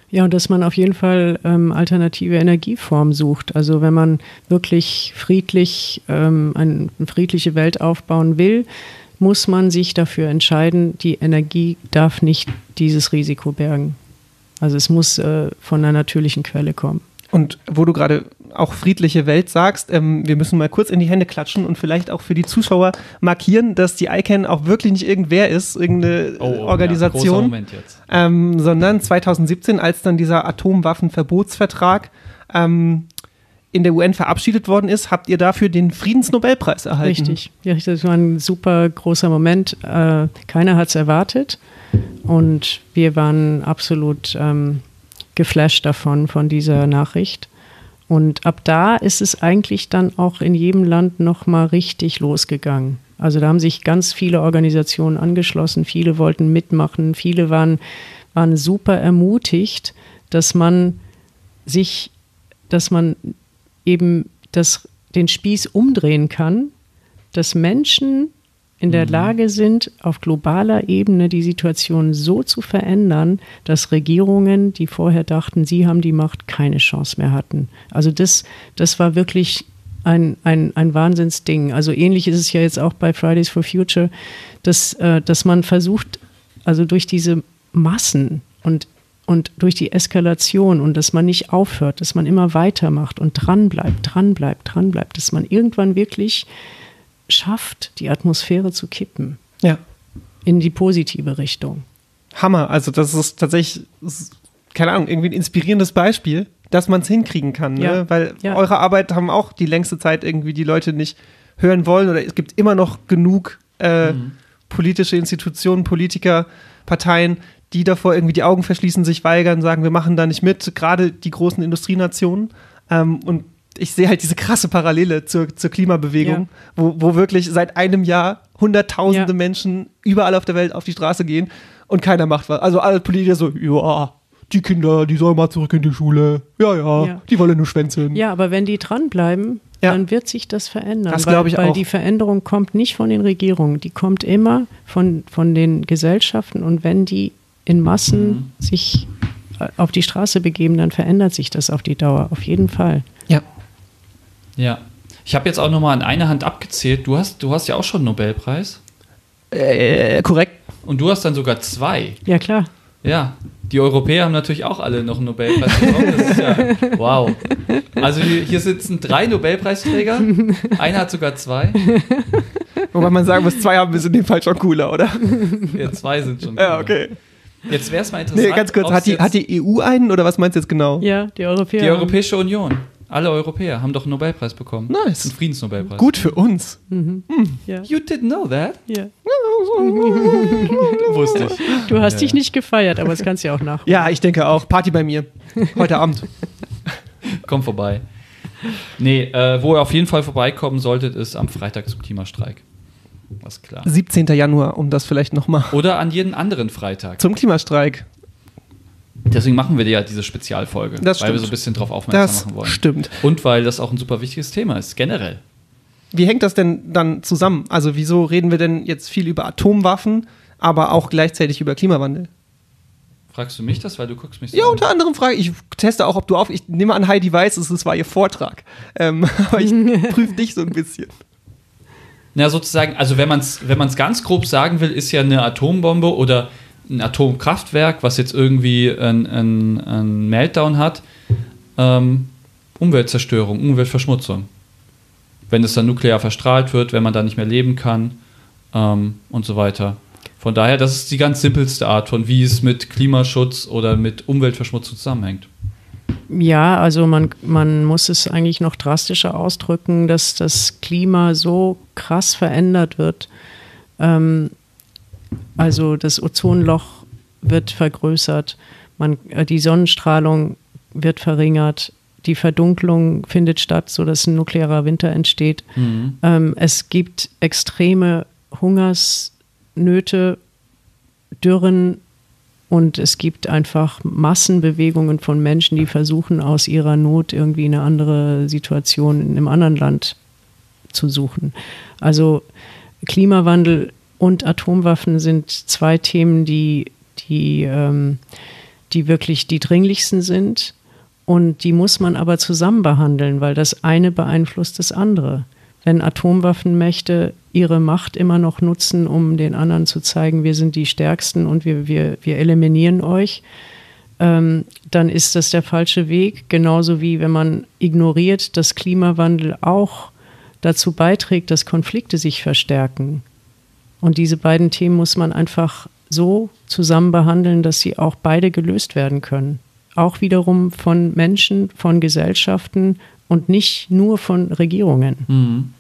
Speaker 4: Ja, und dass man auf jeden Fall ähm, alternative Energieformen sucht. Also wenn man wirklich friedlich ähm, eine friedliche Welt aufbauen will, muss man sich dafür entscheiden, die Energie darf nicht dieses Risiko bergen. Also es muss äh, von einer natürlichen Quelle kommen.
Speaker 1: Und wo du gerade auch friedliche Welt sagst, ähm, wir müssen mal kurz in die Hände klatschen und vielleicht auch für die Zuschauer markieren, dass die ICANN auch wirklich nicht irgendwer ist, irgendeine
Speaker 2: Oh,
Speaker 1: Organisation,
Speaker 2: Ja, jetzt.
Speaker 1: ähm, sondern 2017, als dann dieser Atomwaffenverbotsvertrag ähm, in der UN verabschiedet worden ist, habt ihr dafür den Friedensnobelpreis erhalten.
Speaker 4: Richtig. Ja, das war ein super großer Moment. Äh, keiner hat es erwartet. Und wir waren absolut ähm, geflasht davon, von dieser Nachricht. Und ab da ist es eigentlich dann auch in jedem Land nochmal richtig losgegangen. Also da haben sich ganz viele Organisationen angeschlossen, viele wollten mitmachen, viele waren, waren super ermutigt, dass man sich, dass man eben das, den Spieß umdrehen kann, dass Menschen in der Lage sind, auf globaler Ebene die Situation so zu verändern, dass Regierungen, die vorher dachten, sie haben die Macht, keine Chance mehr hatten. Also das, das war wirklich ein, ein, ein Wahnsinnsding. Also ähnlich ist es ja jetzt auch bei Fridays for Future, dass, äh, dass man versucht, also durch diese Massen und, und durch die Eskalation und dass man nicht aufhört, dass man immer weitermacht und dranbleibt, dranbleibt, dranbleibt, dass man irgendwann wirklich schafft, die Atmosphäre zu kippen
Speaker 1: Ja.
Speaker 4: in die positive Richtung.
Speaker 1: Hammer. Also das ist tatsächlich, keine Ahnung, irgendwie ein inspirierendes Beispiel, dass man es hinkriegen kann. Ne?
Speaker 4: Ja.
Speaker 1: Weil
Speaker 4: Ja.
Speaker 1: eure Arbeit haben auch die längste Zeit irgendwie die Leute nicht hören wollen oder es gibt immer noch genug äh, politische Institutionen, Politiker, Parteien, die davor irgendwie die Augen verschließen, sich weigern, sagen, wir machen da nicht mit, gerade die großen Industrienationen. Ähm, und ich sehe halt diese krasse Parallele zur, zur Klimabewegung, wo, wo wirklich seit einem Jahr hunderttausende
Speaker 4: Ja.
Speaker 1: Menschen überall auf der Welt auf die Straße gehen und keiner macht was. Also alle Politiker so, ja, die Kinder, die sollen mal zurück in die Schule. Ja, ja,
Speaker 4: Ja.
Speaker 1: die wollen nur schwänzeln.
Speaker 4: Ja, aber wenn die dranbleiben,
Speaker 1: Ja.
Speaker 4: dann wird sich das verändern.
Speaker 1: Das
Speaker 4: weil,
Speaker 1: glaube ich
Speaker 4: weil
Speaker 1: auch.
Speaker 4: die Veränderung kommt nicht von den Regierungen, die kommt immer von, von den Gesellschaften und wenn die in Massen sich äh, auf die Straße begeben, dann verändert sich das auf die Dauer, auf jeden Fall.
Speaker 1: Ja.
Speaker 2: Ja. Ich habe jetzt auch noch mal an einer Hand abgezählt. Du hast, du hast ja auch schon einen Nobelpreis.
Speaker 1: Äh, korrekt.
Speaker 2: Und du hast dann sogar zwei.
Speaker 4: Ja, klar.
Speaker 2: Ja. Die Europäer haben natürlich auch alle noch einen Nobelpreis bekommen. Das ist ja [LAUGHS] wow. Also hier, sitzen drei Nobelpreisträger. Einer hat sogar zwei.
Speaker 1: Wobei man sagen muss, zwei haben wir in dem Fall schon cooler, oder?
Speaker 2: Ja, zwei sind schon.
Speaker 1: Ja,
Speaker 2: cool.
Speaker 1: okay.
Speaker 2: Jetzt wäre es mal interessant.
Speaker 1: Nee, ganz kurz, hat die, hat die EU einen oder was meinst du jetzt genau?
Speaker 4: Ja, die Europäer.
Speaker 2: die Europäische Union, alle Europäer haben doch einen Nobelpreis bekommen.
Speaker 1: Nice.
Speaker 2: Einen Friedensnobelpreis.
Speaker 1: Gut für uns.
Speaker 4: Ja,
Speaker 2: You didn't know that?
Speaker 4: ja. [LAUGHS]
Speaker 2: Wusste ich.
Speaker 4: Du hast
Speaker 2: Ja,
Speaker 4: dich nicht gefeiert, aber das kannst du ja auch nach.
Speaker 1: Ja, ich denke auch. Party bei mir. Heute Abend. [LAUGHS]
Speaker 2: Komm vorbei. Nee, äh, wo ihr auf jeden Fall vorbeikommen solltet, ist am Freitag zum Klimastreik. Ist klar.
Speaker 1: 17. Januar, um das vielleicht nochmal.
Speaker 2: Oder an jeden anderen Freitag.
Speaker 1: Zum Klimastreik.
Speaker 2: Deswegen machen wir ja diese Spezialfolge,
Speaker 1: Das
Speaker 2: weil wir so ein bisschen drauf aufmerksam
Speaker 1: Das
Speaker 2: machen wollen.
Speaker 1: stimmt.
Speaker 2: Und weil das auch ein super wichtiges Thema ist, generell.
Speaker 1: Wie hängt das denn dann zusammen? Also wieso reden wir denn jetzt viel über Atomwaffen, aber auch gleichzeitig über Klimawandel?
Speaker 2: Fragst du mich das, weil du guckst mich so
Speaker 1: Ja,
Speaker 2: an?
Speaker 1: unter anderem frage ich, ich teste auch, ob du auf, ich nehme an, Heidi weiß es, es war ihr Vortrag. Ähm, [LAUGHS] aber ich [LAUGHS] prüfe dich so ein bisschen.
Speaker 2: Na, sozusagen, also wenn man es wenn man's ganz grob sagen will, ist ja eine Atombombe oder ein Atomkraftwerk, was jetzt irgendwie einen ein Meltdown hat, ähm, Umweltzerstörung, Umweltverschmutzung. Wenn es dann nuklear verstrahlt wird, wenn man da nicht mehr leben kann ähm, und so weiter. Von daher, das ist die ganz simpelste Art von, wie es mit Klimaschutz oder mit Umweltverschmutzung zusammenhängt.
Speaker 4: Ja, also man, man muss es eigentlich noch drastischer ausdrücken, dass das Klima so krass verändert wird. Ähm, also das Ozonloch wird vergrößert, man, äh, die Sonnenstrahlung wird verringert, die Verdunklung findet statt, sodass ein nuklearer Winter entsteht. Ähm, es gibt extreme Hungersnöte, Dürren und es gibt einfach Massenbewegungen von Menschen, die versuchen, aus ihrer Not irgendwie eine andere Situation in einem anderen Land zu suchen. Also Klimawandel und Atomwaffen sind zwei Themen, die, die, ähm, die wirklich die dringlichsten sind. Und die muss man aber zusammen behandeln, weil das eine beeinflusst das andere. Wenn Atomwaffenmächte ihre Macht immer noch nutzen, um den anderen zu zeigen, wir sind die Stärksten und wir, wir, wir eliminieren euch, ähm, dann ist das der falsche Weg. Genauso wie wenn man ignoriert, dass Klimawandel auch dazu beiträgt, dass Konflikte sich verstärken. Und diese beiden Themen muss man einfach so zusammen behandeln, dass sie auch beide gelöst werden können. Auch wiederum von Menschen, von Gesellschaften und nicht nur von Regierungen.
Speaker 2: Mhm.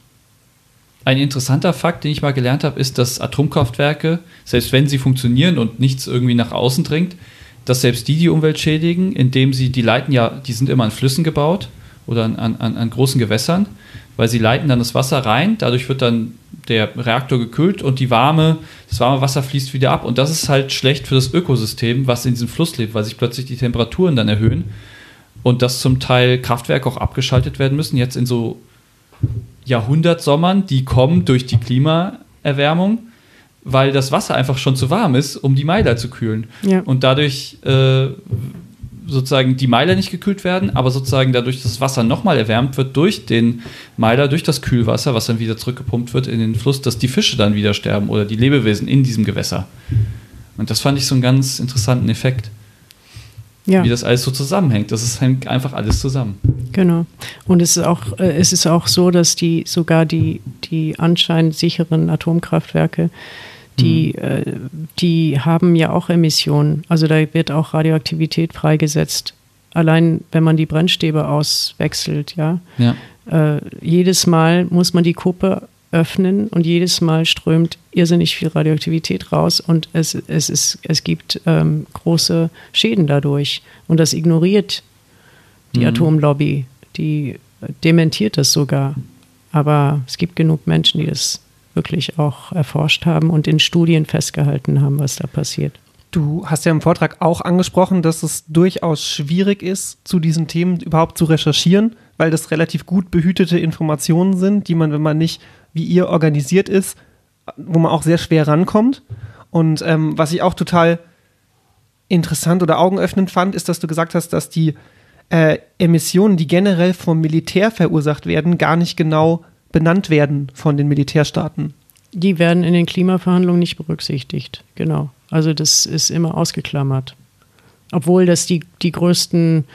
Speaker 2: Ein interessanter Fakt, den ich mal gelernt habe, ist, dass Atomkraftwerke, selbst wenn sie funktionieren und nichts irgendwie nach außen dringt, dass selbst die die Umwelt schädigen, indem sie, die leiten ja, die sind immer an Flüssen gebaut oder an, an, an großen Gewässern, weil sie leiten dann das Wasser rein, dadurch wird dann der Reaktor gekühlt und die warme, das warme Wasser fließt wieder ab. Und das ist halt schlecht für das Ökosystem, was in diesem Fluss lebt, weil sich plötzlich die Temperaturen dann erhöhen und dass zum Teil Kraftwerke auch abgeschaltet werden müssen, jetzt in so Jahrhundertsommern, die kommen durch die Klimaerwärmung, weil das Wasser einfach schon zu warm ist, um die Meiler zu kühlen.
Speaker 4: Ja.
Speaker 2: Und dadurch äh, sozusagen die Meiler nicht gekühlt werden, aber sozusagen dadurch, dass das Wasser nochmal erwärmt wird durch den Meiler, durch das Kühlwasser, was dann wieder zurückgepumpt wird in den Fluss, dass die Fische dann wieder sterben oder die Lebewesen in diesem Gewässer. Und das fand ich so einen ganz interessanten Effekt,
Speaker 4: Ja.
Speaker 2: wie das alles so zusammenhängt. Das ist hängt einfach alles zusammen.
Speaker 4: Genau. Und es ist auch, äh, es ist auch so, dass die sogar die, die anscheinend sicheren Atomkraftwerke, die, äh, die haben ja auch Emissionen. Also da wird auch Radioaktivität freigesetzt. Allein wenn man die Brennstäbe auswechselt, ja.
Speaker 2: Ja.
Speaker 4: Äh, jedes Mal muss man die Kuppe öffnen und jedes Mal strömt irrsinnig viel Radioaktivität raus und es, es, ist, es gibt ähm, große Schäden dadurch. Und das ignoriert die
Speaker 2: Mhm.
Speaker 4: Atomlobby, die dementiert das sogar. Aber es gibt genug Menschen, die das wirklich auch erforscht haben und in Studien festgehalten haben, was da passiert.
Speaker 1: Du hast ja im Vortrag auch angesprochen, dass es durchaus schwierig ist, zu diesen Themen überhaupt zu recherchieren, weil das relativ gut behütete Informationen sind, die man, wenn man nicht wie ihr organisiert ist, wo man auch sehr schwer rankommt. Und ähm, was ich auch total interessant oder augenöffnend fand, ist, dass du gesagt hast, dass die äh, Emissionen, die generell vom Militär verursacht werden, gar nicht genau benannt werden von den Militärstaaten.
Speaker 4: Die werden in den Klimaverhandlungen nicht berücksichtigt. Genau. Also das ist immer ausgeklammert. Obwohl das die, die größten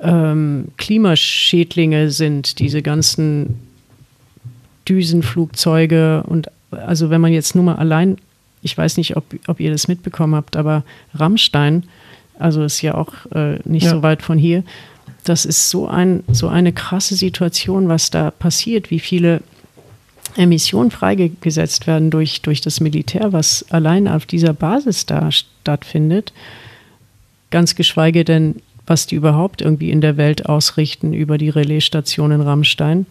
Speaker 4: ähm, Klimaschädlinge sind, diese ganzen Düsenflugzeuge und also wenn man jetzt nur mal allein, ich weiß nicht, ob, ob ihr das mitbekommen habt, aber Rammstein, also ist ja auch äh, nicht
Speaker 1: Ja.
Speaker 4: so weit von hier, das ist so, ein, so eine krasse Situation, was da passiert, wie viele Emissionen freigesetzt werden durch, durch das Militär, was allein auf dieser Basis da stattfindet. Ganz geschweige denn, was die überhaupt irgendwie in der Welt ausrichten über die Relaisstation in Rammstein.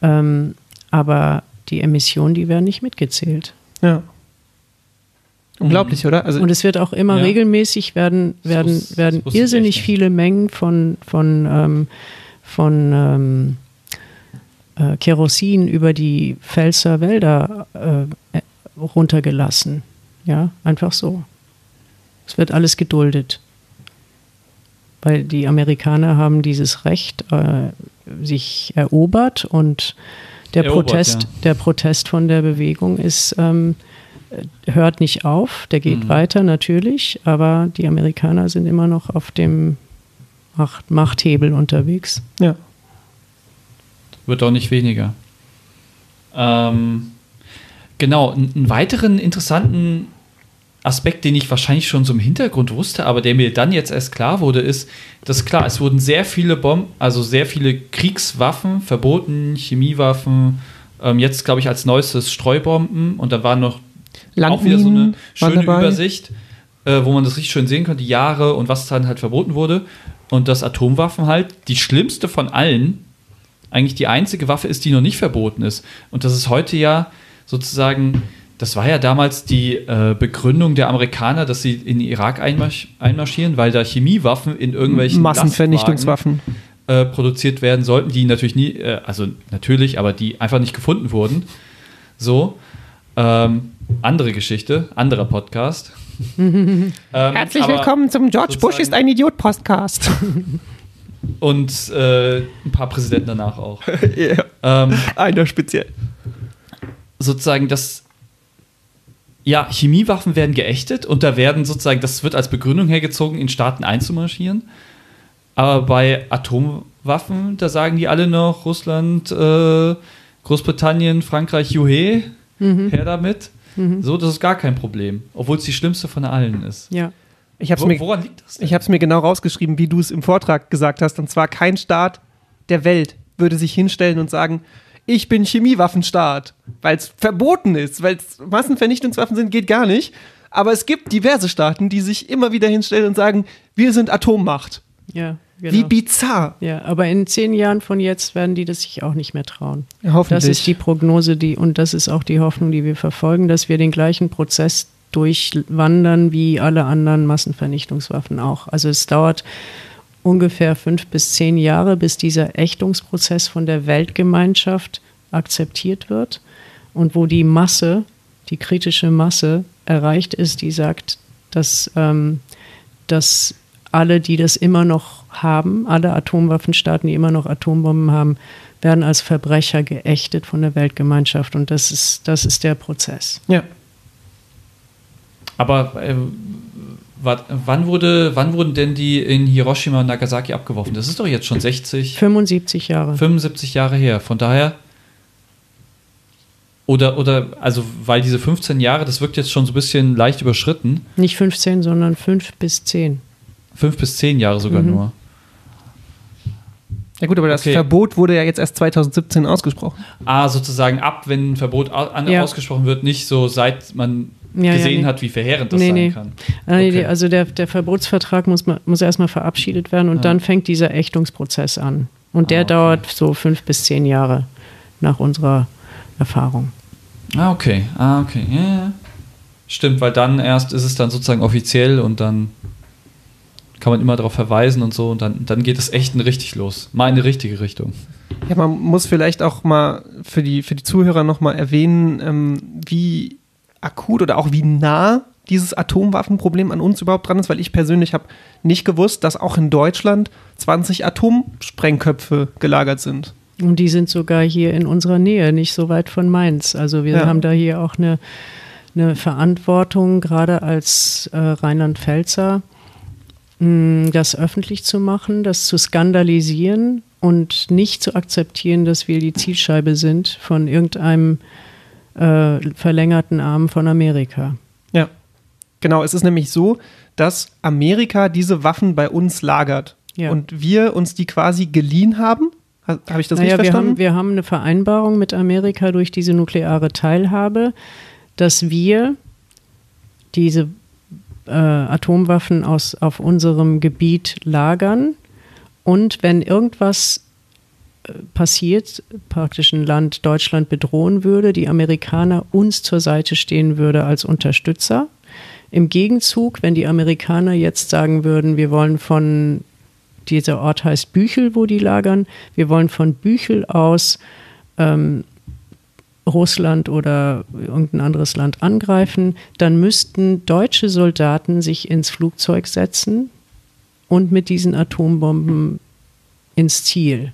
Speaker 4: Ähm, aber die Emissionen, die werden nicht mitgezählt.
Speaker 1: Ja. Unglaublich, oder? Also,
Speaker 4: Und es wird auch immer
Speaker 2: Ja.
Speaker 4: regelmäßig werden, werden,
Speaker 2: das
Speaker 4: werden irrsinnig viele Mengen von, von, ähm, von ähm, äh, Kerosin über die Pfälzer Wälder äh, runtergelassen. Ja, einfach so. Es wird alles geduldet. Weil die Amerikaner haben dieses Recht äh, sich erobert und der
Speaker 2: Erobert,
Speaker 4: Protest,
Speaker 2: ja.
Speaker 4: der Protest von der Bewegung ist, ähm, äh, hört nicht auf, der geht
Speaker 2: Mhm.
Speaker 4: weiter natürlich, aber die Amerikaner sind immer noch auf dem Macht, Machthebel unterwegs.
Speaker 1: ja.
Speaker 2: Wird auch nicht weniger. Ähm, genau, einen weiteren interessanten Aspekt, den ich wahrscheinlich schon so im Hintergrund wusste, aber der mir dann jetzt erst klar wurde, ist, dass klar, es wurden sehr viele Bomben, also sehr viele Kriegswaffen verboten, Chemiewaffen, ähm, jetzt glaube ich als neuestes Streubomben und da war noch auch wieder so eine
Speaker 1: Landminen
Speaker 2: schöne. Übersicht, äh, wo man das richtig schön sehen konnte, die Jahre und was dann halt verboten wurde. Und dass Atomwaffen halt die schlimmste von allen, eigentlich die einzige Waffe ist, die noch nicht verboten ist. Und das ist heute ja sozusagen das war ja damals die äh, Begründung der Amerikaner, dass sie in den Irak einmarsch einmarschieren, weil da Chemiewaffen in irgendwelchen
Speaker 1: Massenvernichtungswaffen
Speaker 2: äh, produziert werden sollten, die natürlich nie, äh, also natürlich, aber die einfach nicht gefunden wurden. So. Ähm, andere Geschichte, anderer Podcast. [LAUGHS]
Speaker 1: ähm, Herzlich willkommen zum George Bush ist ein Idiot Podcast. [LAUGHS]
Speaker 2: Und äh, ein paar Präsidenten danach auch. [LAUGHS]
Speaker 1: yeah. ähm, Einer speziell.
Speaker 2: Sozusagen, das. Ja, Chemiewaffen werden geächtet und da werden sozusagen, das wird als Begründung hergezogen, in Staaten einzumarschieren. Aber bei Atomwaffen, da sagen die alle noch Russland, äh, Großbritannien, Frankreich, Juhe, mhm. her damit. Mhm. So, das ist gar kein Problem. Obwohl es die schlimmste von allen ist.
Speaker 1: Ja. Ich hab's Wo, mir, woran liegt das? Denn? Ich habe es mir genau rausgeschrieben, wie du es im Vortrag gesagt hast. Und zwar kein Staat der Welt würde sich hinstellen und sagen, ich bin Chemiewaffenstaat, weil es verboten ist, weil es Massenvernichtungswaffen sind, geht gar nicht. Aber es gibt diverse Staaten, die sich immer wieder hinstellen und sagen, wir sind Atommacht.
Speaker 4: Ja.
Speaker 1: Genau. Wie bizarr.
Speaker 4: Ja, aber in zehn Jahren von jetzt werden die das sich auch nicht mehr trauen.
Speaker 1: Ja, hoffentlich.
Speaker 4: Das ist die Prognose, die und das ist auch die Hoffnung, die wir verfolgen, dass wir den gleichen Prozess durchwandern wie alle anderen Massenvernichtungswaffen auch. Also es dauert ungefähr fünf bis zehn Jahre, bis dieser Ächtungsprozess von der Weltgemeinschaft akzeptiert wird und wo die Masse, die kritische Masse erreicht ist, die sagt, dass, ähm, dass alle, die das immer noch haben, alle Atomwaffenstaaten, die immer noch Atombomben haben, werden als Verbrecher geächtet von der Weltgemeinschaft. Und das ist, das ist der Prozess.
Speaker 1: Ja.
Speaker 2: Aber äh, wann, wurde, wann wurden denn die in Hiroshima und Nagasaki abgeworfen? Das ist doch jetzt schon 60.
Speaker 4: 75 Jahre.
Speaker 2: 75 Jahre her. Von daher. Oder, oder, also, weil diese 15 Jahre, das wirkt jetzt schon so ein bisschen leicht überschritten.
Speaker 4: Nicht 15, sondern 5 bis 10.
Speaker 2: Fünf bis zehn Jahre sogar mhm. nur.
Speaker 1: Ja gut, aber das okay. Verbot wurde ja jetzt erst 2017 ausgesprochen.
Speaker 2: Ah, sozusagen ab, wenn ein Verbot ja. ausgesprochen wird, nicht so seit man ja, gesehen ja, nee. hat, wie verheerend das nee, sein nee. kann.
Speaker 4: Ah, okay. Also der, der Verbotsvertrag muss, muss erstmal verabschiedet werden und ja. dann fängt dieser Ächtungsprozess an. Und der ah, okay. dauert so fünf bis zehn Jahre nach unserer Erfahrung.
Speaker 2: Ah, okay. Ah, okay. Ja, Stimmt, weil dann erst ist es dann sozusagen offiziell und dann kann man immer darauf verweisen und so. Und dann, dann geht es echt richtig los. Mal in die richtige Richtung.
Speaker 1: Ja, man muss vielleicht auch mal für die, für die Zuhörer nochmal erwähnen, ähm, wie akut oder auch wie nah dieses Atomwaffenproblem an uns überhaupt dran ist, weil ich persönlich habe nicht gewusst, dass auch in Deutschland 20 Atomsprengköpfe gelagert sind.
Speaker 4: Und die sind sogar hier in unserer Nähe, nicht so weit von Mainz. Also wir ja. haben da hier auch eine, eine Verantwortung, gerade als äh, Rheinland-Pfälzer, das öffentlich zu machen, das zu skandalisieren und nicht zu akzeptieren, dass wir die Zielscheibe sind von irgendeinem äh, verlängerten Arm von Amerika.
Speaker 1: Ja, genau. Es ist nämlich so, dass Amerika diese Waffen bei uns lagert ja. und wir uns die quasi geliehen haben. Habe ich das naja, richtig verstanden?
Speaker 4: Wir haben, wir haben eine Vereinbarung mit Amerika durch diese nukleare Teilhabe, dass wir diese äh, Atomwaffen aus, auf unserem Gebiet lagern. Und wenn irgendwas äh, passiert, praktisch ein Land Deutschland bedrohen würde, die Amerikaner uns zur Seite stehen würde als Unterstützer. Im Gegenzug, wenn die Amerikaner jetzt sagen würden, wir wollen von, dieser Ort heißt Büchel, wo die lagern, wir wollen von Büchel aus ähm, Russland oder irgendein anderes Land angreifen, dann müssten deutsche Soldaten sich ins Flugzeug setzen und mit diesen Atombomben ins Ziel.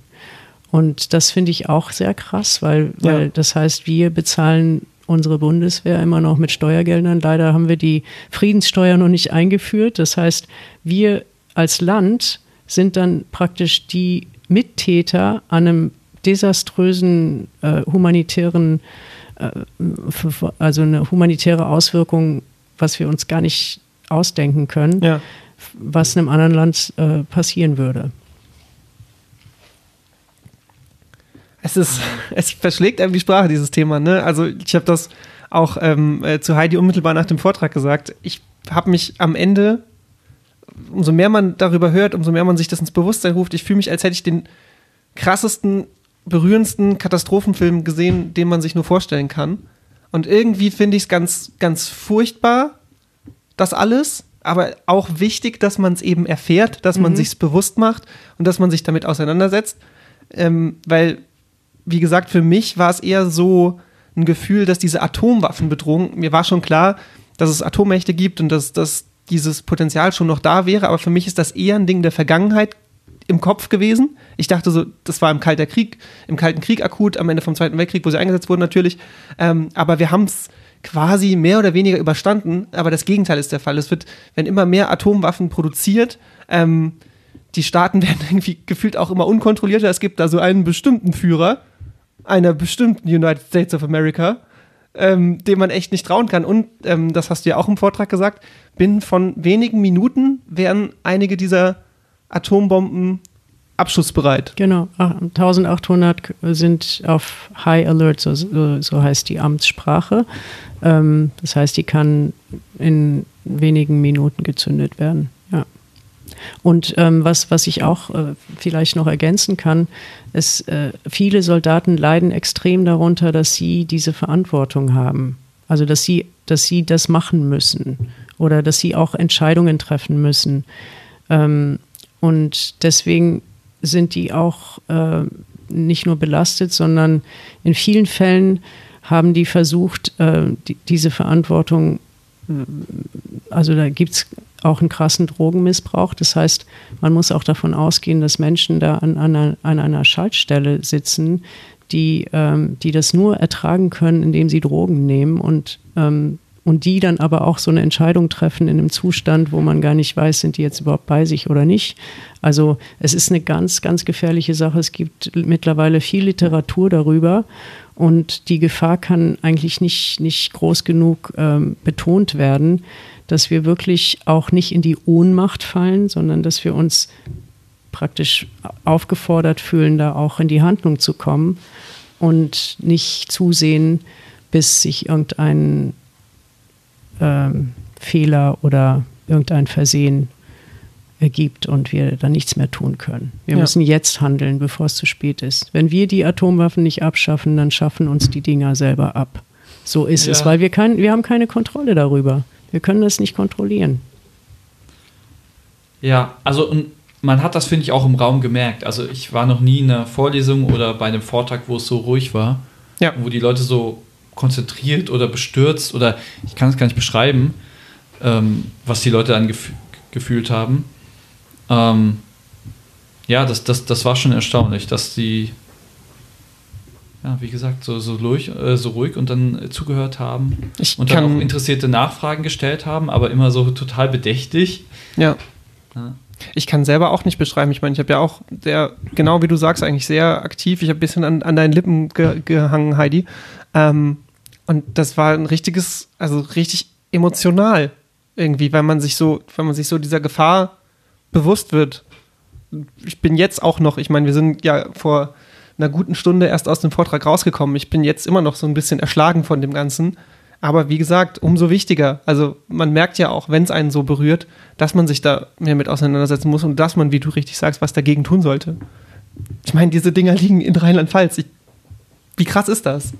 Speaker 4: Und das finde ich auch sehr krass, weil, weil ja. das heißt, wir bezahlen unsere Bundeswehr immer noch mit Steuergeldern. Leider haben wir die Friedenssteuer noch nicht eingeführt. Das heißt, wir als Land sind dann praktisch die Mittäter an einem desaströsen äh, humanitären, äh, also eine humanitäre Auswirkung, was wir uns gar nicht ausdenken können, ja. was in einem anderen Land äh, passieren würde.
Speaker 1: Es ist, [LAUGHS] es verschlägt einem die Sprache, dieses Thema. Ne? Also ich habe das auch ähm, äh, zu Heidi unmittelbar nach dem Vortrag gesagt. Ich habe mich am Ende, umso mehr man darüber hört, umso mehr man sich das ins Bewusstsein ruft, ich fühle mich, als hätte ich den krassesten berührendsten Katastrophenfilm gesehen, den man sich nur vorstellen kann. Und irgendwie finde ich es ganz, ganz furchtbar, das alles, aber auch wichtig, dass man es eben erfährt, dass man sich's bewusst macht und dass man sich damit auseinandersetzt. Ähm, weil, wie gesagt, für mich war es eher so ein Gefühl, dass diese Atomwaffenbedrohung, mir war schon klar, dass es Atommächte gibt und dass, dass dieses Potenzial schon noch da wäre, aber für mich ist das eher ein Ding der Vergangenheit im Kopf gewesen. Ich dachte so, das war im Kalten Krieg, im Kalten Krieg akut, am Ende vom Zweiten Weltkrieg, wo sie eingesetzt wurden natürlich. Ähm, aber wir haben es quasi mehr oder weniger überstanden. Aber das Gegenteil ist der Fall. Es wird, wenn immer mehr Atomwaffen produziert, ähm, die Staaten [LAUGHS] werden irgendwie gefühlt auch immer unkontrollierter. Es gibt da so einen bestimmten Führer einer bestimmten United States of America, ähm, dem man echt nicht trauen kann. Und ähm, das hast du ja auch im Vortrag gesagt, binnen von wenigen Minuten wären einige dieser Atombomben abschussbereit.
Speaker 4: Genau, ach, 1800 sind auf High Alert, so, so, so heißt die Amtssprache. Ähm, das heißt, die kann in wenigen Minuten gezündet werden. Ja. Und ähm, was, was ich auch äh, vielleicht noch ergänzen kann, ist, äh, viele Soldaten leiden extrem darunter, dass sie diese Verantwortung haben. Also dass sie, dass sie das machen müssen oder dass sie auch Entscheidungen treffen müssen. Ähm, und deswegen sind die auch äh, nicht nur belastet, sondern in vielen Fällen haben die versucht, äh, die, diese Verantwortung, also da gibt es auch einen krassen Drogenmissbrauch. Das heißt, man muss auch davon ausgehen, dass Menschen da an, an, einer, an einer Schaltstelle sitzen, die, ähm, die das nur ertragen können, indem sie Drogen nehmen und ähm, und die dann aber auch so eine Entscheidung treffen in einem Zustand, wo man gar nicht weiß, sind die jetzt überhaupt bei sich oder nicht. Also es ist eine ganz, ganz gefährliche Sache. Es gibt mittlerweile viel Literatur darüber und die Gefahr kann eigentlich nicht, nicht groß genug ähm, betont werden, dass wir wirklich auch nicht in die Ohnmacht fallen, sondern dass wir uns praktisch aufgefordert fühlen, da auch in die Handlung zu kommen und nicht zusehen, bis sich irgendein ähm, Fehler oder irgendein Versehen ergibt und wir dann nichts mehr tun können. Wir
Speaker 1: Ja.
Speaker 4: müssen jetzt handeln, bevor es zu spät ist. Wenn wir die Atomwaffen nicht abschaffen, dann schaffen uns die Dinger selber ab. So ist
Speaker 2: Ja.
Speaker 4: es, weil wir, kein, wir haben keine Kontrolle darüber. Wir können das nicht kontrollieren.
Speaker 2: Ja, also und man hat das, finde ich, auch im Raum gemerkt. Also ich war noch nie in einer Vorlesung oder bei einem Vortrag, wo es so ruhig war.
Speaker 1: Ja.
Speaker 2: Wo die Leute so konzentriert oder bestürzt oder ich kann es gar nicht beschreiben, ähm, was die Leute dann gef gefühlt haben. Ähm, ja, das, das, das war schon erstaunlich, dass die, ja, wie gesagt, so, so, ruhig, äh, so ruhig und dann äh, zugehört haben
Speaker 1: Ich
Speaker 2: und dann auch interessierte Nachfragen gestellt haben, aber immer so total bedächtig.
Speaker 1: Ja.
Speaker 2: Ja.
Speaker 1: Ich kann selber auch nicht beschreiben. Ich meine, ich habe ja auch sehr, genau wie du sagst, eigentlich sehr aktiv. Ich habe ein bisschen an, an deinen Lippen ge gehangen, Heidi. Ähm, und das war ein richtiges, also richtig emotional irgendwie, weil man sich so, wenn man sich so dieser Gefahr bewusst wird. Ich bin jetzt auch noch, ich meine, wir sind ja vor einer guten Stunde erst aus dem Vortrag rausgekommen. Ich bin jetzt immer noch so ein bisschen erschlagen von dem Ganzen. Aber wie gesagt, umso wichtiger. Also man merkt ja auch, wenn es einen so berührt, dass man sich da mehr mit auseinandersetzen muss und dass man, wie du richtig sagst, was dagegen tun sollte. Ich meine, diese Dinger liegen in Rheinland-Pfalz. Wie krass ist das?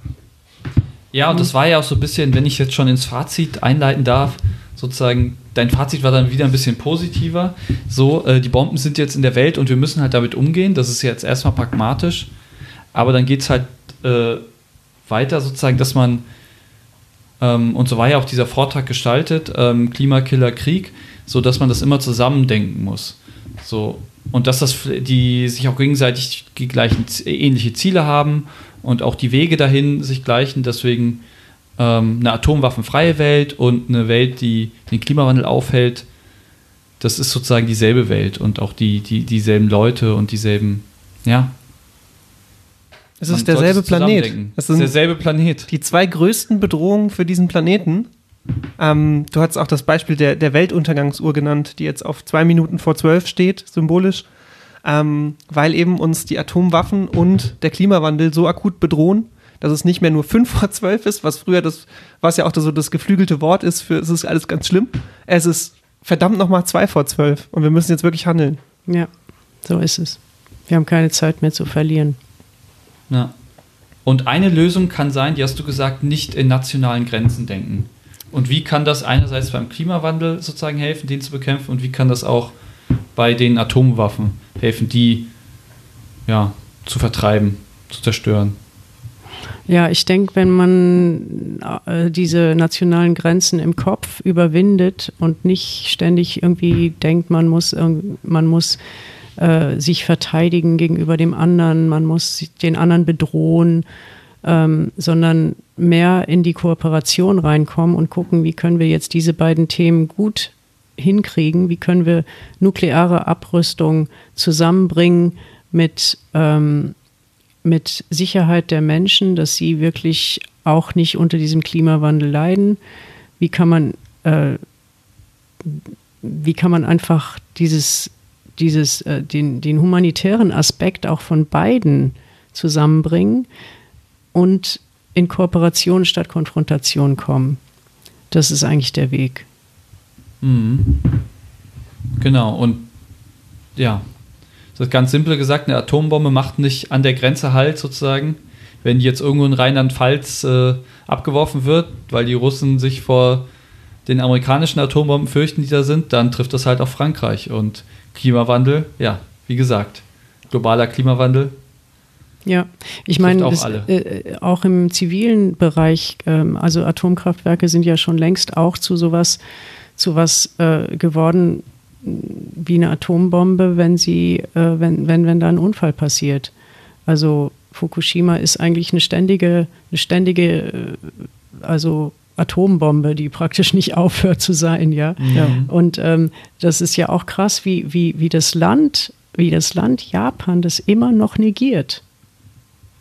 Speaker 2: Ja, und das war ja auch so ein bisschen, wenn ich jetzt schon ins Fazit einleiten darf, sozusagen, dein Fazit war dann wieder ein bisschen positiver. So, äh, die Bomben sind jetzt in der Welt und wir müssen halt damit umgehen. Das ist jetzt erstmal pragmatisch. Aber dann geht es halt äh, weiter, sozusagen, dass man, ähm, und so war ja auch dieser Vortrag gestaltet, ähm, Klimakiller Krieg, so dass man das immer zusammendenken muss. So, und dass das die sich auch gegenseitig die gleichen ähnliche Ziele haben und auch die Wege dahin sich gleichen. Deswegen ähm, eine atomwaffenfreie Welt und eine Welt, die den Klimawandel aufhält, das ist sozusagen dieselbe Welt und auch die, die, dieselben Leute und dieselben, ja.
Speaker 1: Es
Speaker 2: man
Speaker 1: ist derselbe
Speaker 2: sollte es
Speaker 1: Planet. Es
Speaker 2: ist derselbe Planet.
Speaker 1: die zwei größten Bedrohungen für diesen Planeten. Ähm, du hast auch das Beispiel der, der Weltuntergangsuhr genannt, die jetzt auf zwei Minuten vor zwölf steht, symbolisch, ähm, weil eben uns die Atomwaffen und der Klimawandel so akut bedrohen, dass es nicht mehr nur fünf vor zwölf ist, was früher das, was ja auch so das geflügelte Wort ist für, es ist alles ganz schlimm. Es ist verdammt nochmal zwei vor zwölf und wir müssen jetzt wirklich handeln.
Speaker 4: Ja, so ist es. Wir haben keine Zeit mehr zu verlieren.
Speaker 2: Ja. Und eine Lösung kann sein, die hast du gesagt, nicht in nationalen Grenzen denken. Und wie kann das einerseits beim Klimawandel sozusagen helfen, den zu bekämpfen, und wie kann das auch bei den Atomwaffen helfen, die ja, zu vertreiben, zu zerstören?
Speaker 4: Ja, ich denke, wenn man äh, diese nationalen Grenzen im Kopf überwindet und nicht ständig irgendwie denkt, man muss, man muss äh, sich verteidigen gegenüber dem anderen, man muss den anderen bedrohen, ähm, sondern mehr in die Kooperation reinkommen und gucken, wie können wir jetzt diese beiden Themen gut hinkriegen, wie können wir nukleare Abrüstung zusammenbringen mit, ähm, mit Sicherheit der Menschen, dass sie wirklich auch nicht unter diesem Klimawandel leiden. Wie kann man, äh, wie kann man einfach dieses, dieses, äh, den, den humanitären Aspekt auch von beiden zusammenbringen und in Kooperation statt Konfrontation kommen. Das ist eigentlich der Weg.
Speaker 2: Mhm. Genau, und ja, das ist ganz simpel gesagt, eine Atombombe macht nicht an der Grenze halt sozusagen. Wenn jetzt irgendwo in Rheinland-Pfalz äh, abgeworfen wird, weil die Russen sich vor den amerikanischen Atombomben fürchten, die da sind, dann trifft das halt auch Frankreich. Und Klimawandel, ja, wie gesagt, globaler Klimawandel
Speaker 4: ja, ich meine, auch, äh, auch, im zivilen Bereich, ähm, also Atomkraftwerke sind ja schon längst auch zu sowas, zu was äh, geworden wie eine Atombombe, wenn sie, äh, wenn, wenn, wenn da ein Unfall passiert. Also Fukushima ist eigentlich eine ständige, eine ständige, äh, also Atombombe, die praktisch nicht [LAUGHS] aufhört zu sein, ja. ja. Und ähm, das ist ja auch krass, wie, wie, wie das Land, wie das Land Japan das immer noch negiert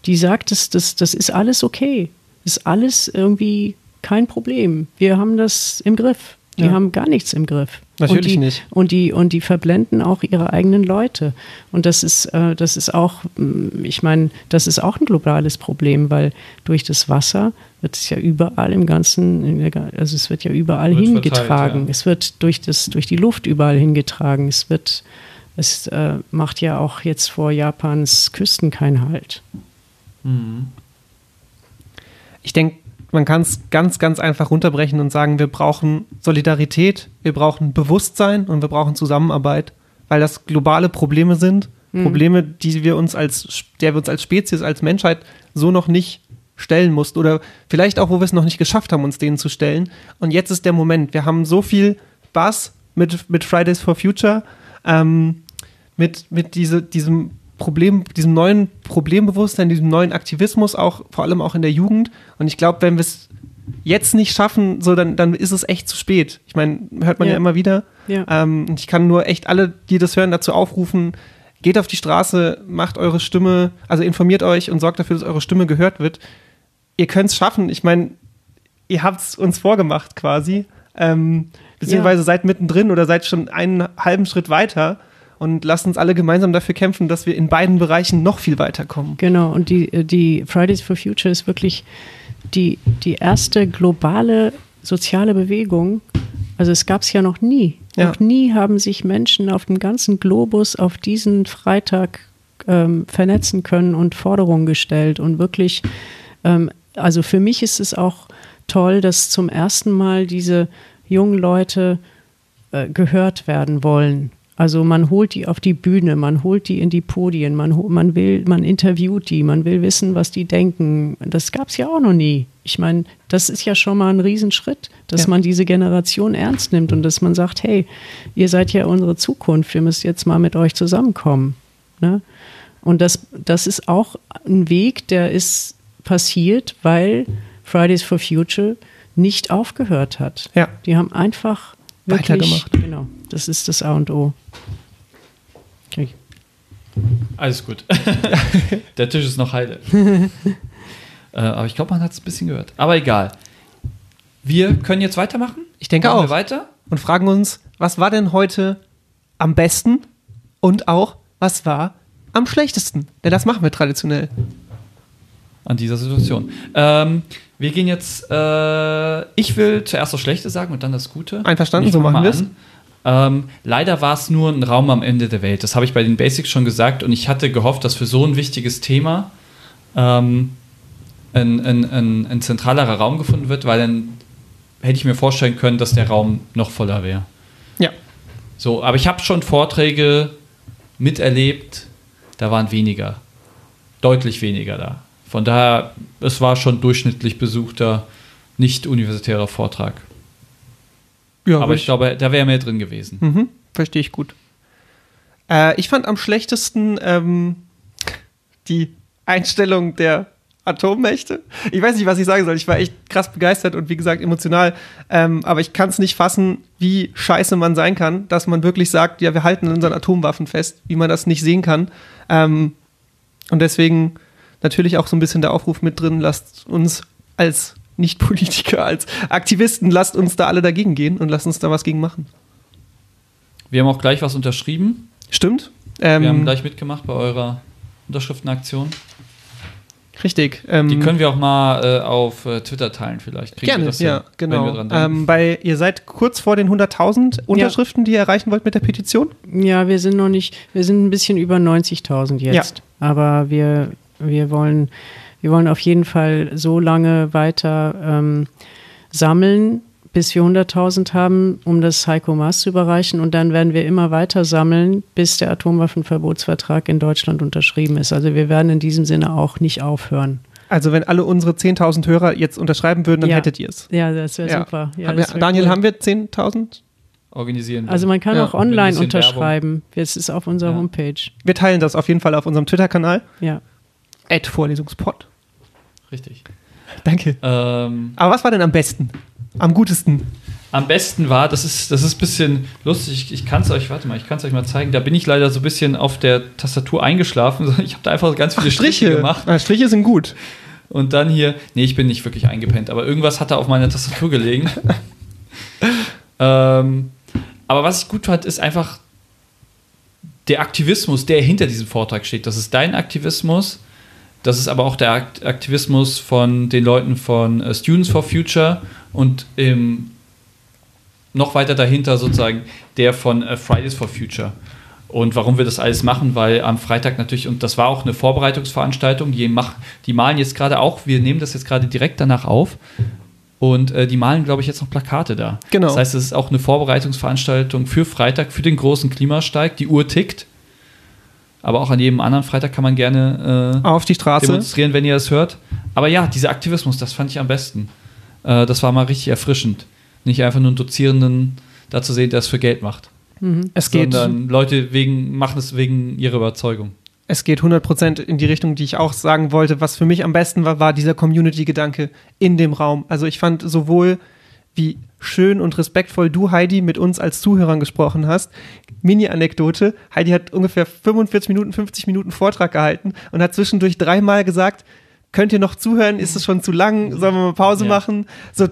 Speaker 4: die sagt, das, das, das ist alles okay. Das ist alles irgendwie kein Problem. Wir haben das im Griff. Die ja. haben gar nichts im Griff.
Speaker 1: Natürlich
Speaker 4: und die,
Speaker 1: nicht.
Speaker 4: Und die, und die verblenden auch ihre eigenen Leute. Und das ist, äh, das ist auch, mm, ich meine, das ist auch ein globales Problem, weil durch das Wasser wird es ja überall im Ganzen, also es wird ja überall wird hingetragen. Ja. Es wird durch, das, durch die Luft überall hingetragen. Es wird, es äh, macht ja auch jetzt vor Japans Küsten keinen Halt.
Speaker 1: Mhm. Ich denke, man kann es ganz, ganz einfach runterbrechen und sagen, wir brauchen Solidarität, wir brauchen Bewusstsein und wir brauchen Zusammenarbeit, weil das globale Probleme sind. Mhm. Probleme, die wir uns als, der wir uns als Spezies, als Menschheit so noch nicht stellen mussten oder vielleicht auch, wo wir es noch nicht geschafft haben, uns denen zu stellen. Und jetzt ist der Moment. Wir haben so viel Bass mit, mit Fridays for Future, ähm, mit, mit diese, diesem Problem, diesem neuen Problembewusstsein, diesem neuen Aktivismus, auch vor allem auch in der Jugend. Und ich glaube, wenn wir es jetzt nicht schaffen, so dann, dann ist es echt zu spät. Ich meine, hört man ja, ja immer wieder. Ja. Ähm, ich kann nur echt alle, die das hören, dazu aufrufen, geht auf die Straße, macht eure Stimme, also informiert euch und sorgt dafür, dass eure Stimme gehört wird. Ihr könnt es schaffen. Ich meine, ihr habt es uns vorgemacht quasi. Ähm, beziehungsweise ja. seid mittendrin oder seid schon einen halben Schritt weiter und lasst uns alle gemeinsam dafür kämpfen, dass wir in beiden Bereichen noch viel weiterkommen.
Speaker 4: Genau, und die, äh, die Fridays for Future ist wirklich die, die erste globale soziale Bewegung. Also es gab es ja noch nie. Ja. Noch nie haben sich Menschen auf dem ganzen Globus auf diesen Freitag ähm, vernetzen können und Forderungen gestellt. Und wirklich, ähm, also für mich ist es auch toll, dass zum ersten Mal diese jungen Leute äh, gehört werden wollen also man holt die auf die Bühne, man holt die in die Podien, man, man will, man interviewt die, man will wissen, was die denken. Das gab es ja auch noch nie. Ich meine, das ist ja schon mal ein Riesenschritt, dass ja. man diese Generation ernst nimmt und dass man sagt, hey, ihr seid ja unsere Zukunft, wir müssen jetzt mal mit euch zusammenkommen. Ne? Und das, das ist auch ein Weg, der ist passiert, weil Fridays for Future nicht aufgehört hat.
Speaker 1: Ja.
Speaker 4: Die haben einfach wirklich, weitergemacht. Genau. Das ist das A und O.
Speaker 2: Okay. Alles gut. [LAUGHS] Der Tisch ist noch heile. [LAUGHS] äh, aber ich glaube, man hat es ein bisschen gehört. Aber egal. Wir können jetzt weitermachen.
Speaker 1: Ich denke Machen auch.
Speaker 2: Wir weiter
Speaker 1: und fragen uns, was war denn heute am besten und auch, was war am schlechtesten? Denn das machen wir traditionell.
Speaker 2: An dieser Situation. Ähm, wir gehen jetzt, äh, ich will zuerst das Schlechte sagen und dann das Gute.
Speaker 1: Einverstanden, so machen wir es.
Speaker 2: Ähm, leider war es nur ein Raum am Ende der Welt. Das habe ich bei den Basics schon gesagt und ich hatte gehofft, dass für so ein wichtiges Thema ähm, ein, ein, ein, ein zentralerer Raum gefunden wird, weil dann hätte ich mir vorstellen können, dass der Raum noch voller wäre.
Speaker 1: Ja.
Speaker 2: So, aber ich habe schon Vorträge miterlebt, da waren weniger. Deutlich weniger da. Von daher, es war schon durchschnittlich besuchter, nicht universitärer Vortrag.
Speaker 1: Ja,
Speaker 2: aber ich glaube, da wäre mehr drin gewesen.
Speaker 1: Mhm, verstehe ich gut. Äh, ich fand am schlechtesten ähm, die Einstellung der Atommächte. Ich weiß nicht, was ich sagen soll. Ich war echt krass begeistert und wie gesagt emotional. Ähm, aber ich kann es nicht fassen, wie scheiße man sein kann, dass man wirklich sagt, ja, wir halten unseren Atomwaffen fest, wie man das nicht sehen kann. Ähm, und deswegen natürlich auch so ein bisschen der Aufruf mit drin, lasst uns als Nicht-Politiker, als Aktivisten, lasst uns da alle dagegen gehen und lasst uns da was gegen machen.
Speaker 2: Wir haben auch gleich was unterschrieben.
Speaker 1: Stimmt.
Speaker 2: Wir
Speaker 1: Ähm,
Speaker 2: haben gleich mitgemacht bei eurer Unterschriftenaktion.
Speaker 1: richtig. Ähm,
Speaker 2: Die können wir auch mal äh, auf äh, Twitter teilen, vielleicht. Kriegen
Speaker 1: Gerne,
Speaker 2: wir das hin,
Speaker 1: ja,
Speaker 2: wenn
Speaker 1: genau.
Speaker 2: wir dran denken.
Speaker 1: ähm, bei, ihr seid kurz vor den 100.000 Unterschriften, die ihr erreichen wollt mit der Petition.
Speaker 4: Ja, wir sind noch nicht, wir sind ein bisschen über 90.000 jetzt. Aber wir, wir, wollen, wir wollen auf jeden Fall so lange weiter ähm, sammeln, bis wir 100.000 haben, um das Heiko Maas zu überreichen. Und dann werden wir immer weiter sammeln, bis der Atomwaffenverbotsvertrag in Deutschland unterschrieben ist. Also wir werden in diesem Sinne auch nicht aufhören.
Speaker 1: Also wenn alle unsere 10.000 Hörer jetzt unterschreiben würden, dann
Speaker 4: Ja.
Speaker 1: hättet ihr es.
Speaker 4: Ja, das wäre
Speaker 1: Ja.
Speaker 4: super. Ja,
Speaker 1: Haben wir,
Speaker 4: das wär
Speaker 1: Daniel,
Speaker 4: cool.
Speaker 1: haben wir 10.000?
Speaker 2: Organisieren wir.
Speaker 4: Also man kann
Speaker 1: Ja,
Speaker 4: auch online unterschreiben. Es ist auf unserer
Speaker 2: Ja.
Speaker 4: Homepage.
Speaker 1: Wir teilen das auf jeden Fall auf unserem Twitter-Kanal.
Speaker 4: Ja.
Speaker 1: Ad Vorlesungspod.
Speaker 2: Richtig.
Speaker 1: Danke.
Speaker 2: Ähm,
Speaker 1: Aber was war denn am besten? Am gutesten?
Speaker 2: am besten war, das ist, das ist ein bisschen lustig, ich, ich kann es euch, warte mal, ich kann es euch mal zeigen, da bin ich leider so ein bisschen auf der Tastatur eingeschlafen. [LAUGHS] Ich habe da einfach ganz viele Striche, gemacht.
Speaker 1: Ah, Striche sind gut.
Speaker 2: Und dann hier, nee, ich bin nicht wirklich eingepennt, aber irgendwas hat da auf meiner Tastatur gelegen. [LAUGHS] ähm, aber was ich gut fand, ist einfach der Aktivismus, der hinter diesem Vortrag steht. Das ist dein Aktivismus, das ist aber auch der Akt Aktivismus von den Leuten von äh, Students for Future und ähm, noch weiter dahinter sozusagen der von äh, Fridays for Future. Und warum wir das alles machen, weil am Freitag natürlich, und das war auch eine Vorbereitungsveranstaltung, die, mach, die malen jetzt gerade auch, wir nehmen das jetzt gerade direkt danach auf und äh, die malen, glaube ich, jetzt noch Plakate da.
Speaker 1: Genau.
Speaker 2: Das heißt, es ist auch eine Vorbereitungsveranstaltung für Freitag, für den großen Klimasteig. Die Uhr tickt. Aber auch an jedem anderen Freitag kann man gerne äh,
Speaker 1: Auf die Straße.
Speaker 2: demonstrieren, wenn ihr das hört. Aber ja, dieser Aktivismus, das fand ich am besten. Äh, das war mal richtig erfrischend. Nicht einfach nur einen Dozierenden da zu sehen, der es für Geld macht.
Speaker 1: Es geht,
Speaker 2: Sondern Leute wegen, machen es wegen ihrer Überzeugung.
Speaker 1: es geht 100% in die Richtung, die ich auch sagen wollte. Was für mich am besten war, war dieser Community-Gedanke in dem Raum. Also ich fand sowohl, wie schön und respektvoll du, Heidi, mit uns als Zuhörern gesprochen hast. Mini-Anekdote. Heidi hat ungefähr 45 Minuten, 50 Minuten Vortrag gehalten und hat zwischendurch dreimal gesagt, könnt ihr noch zuhören? Ist es schon zu lang? Sollen wir mal Pause
Speaker 2: Ja.
Speaker 1: machen? So,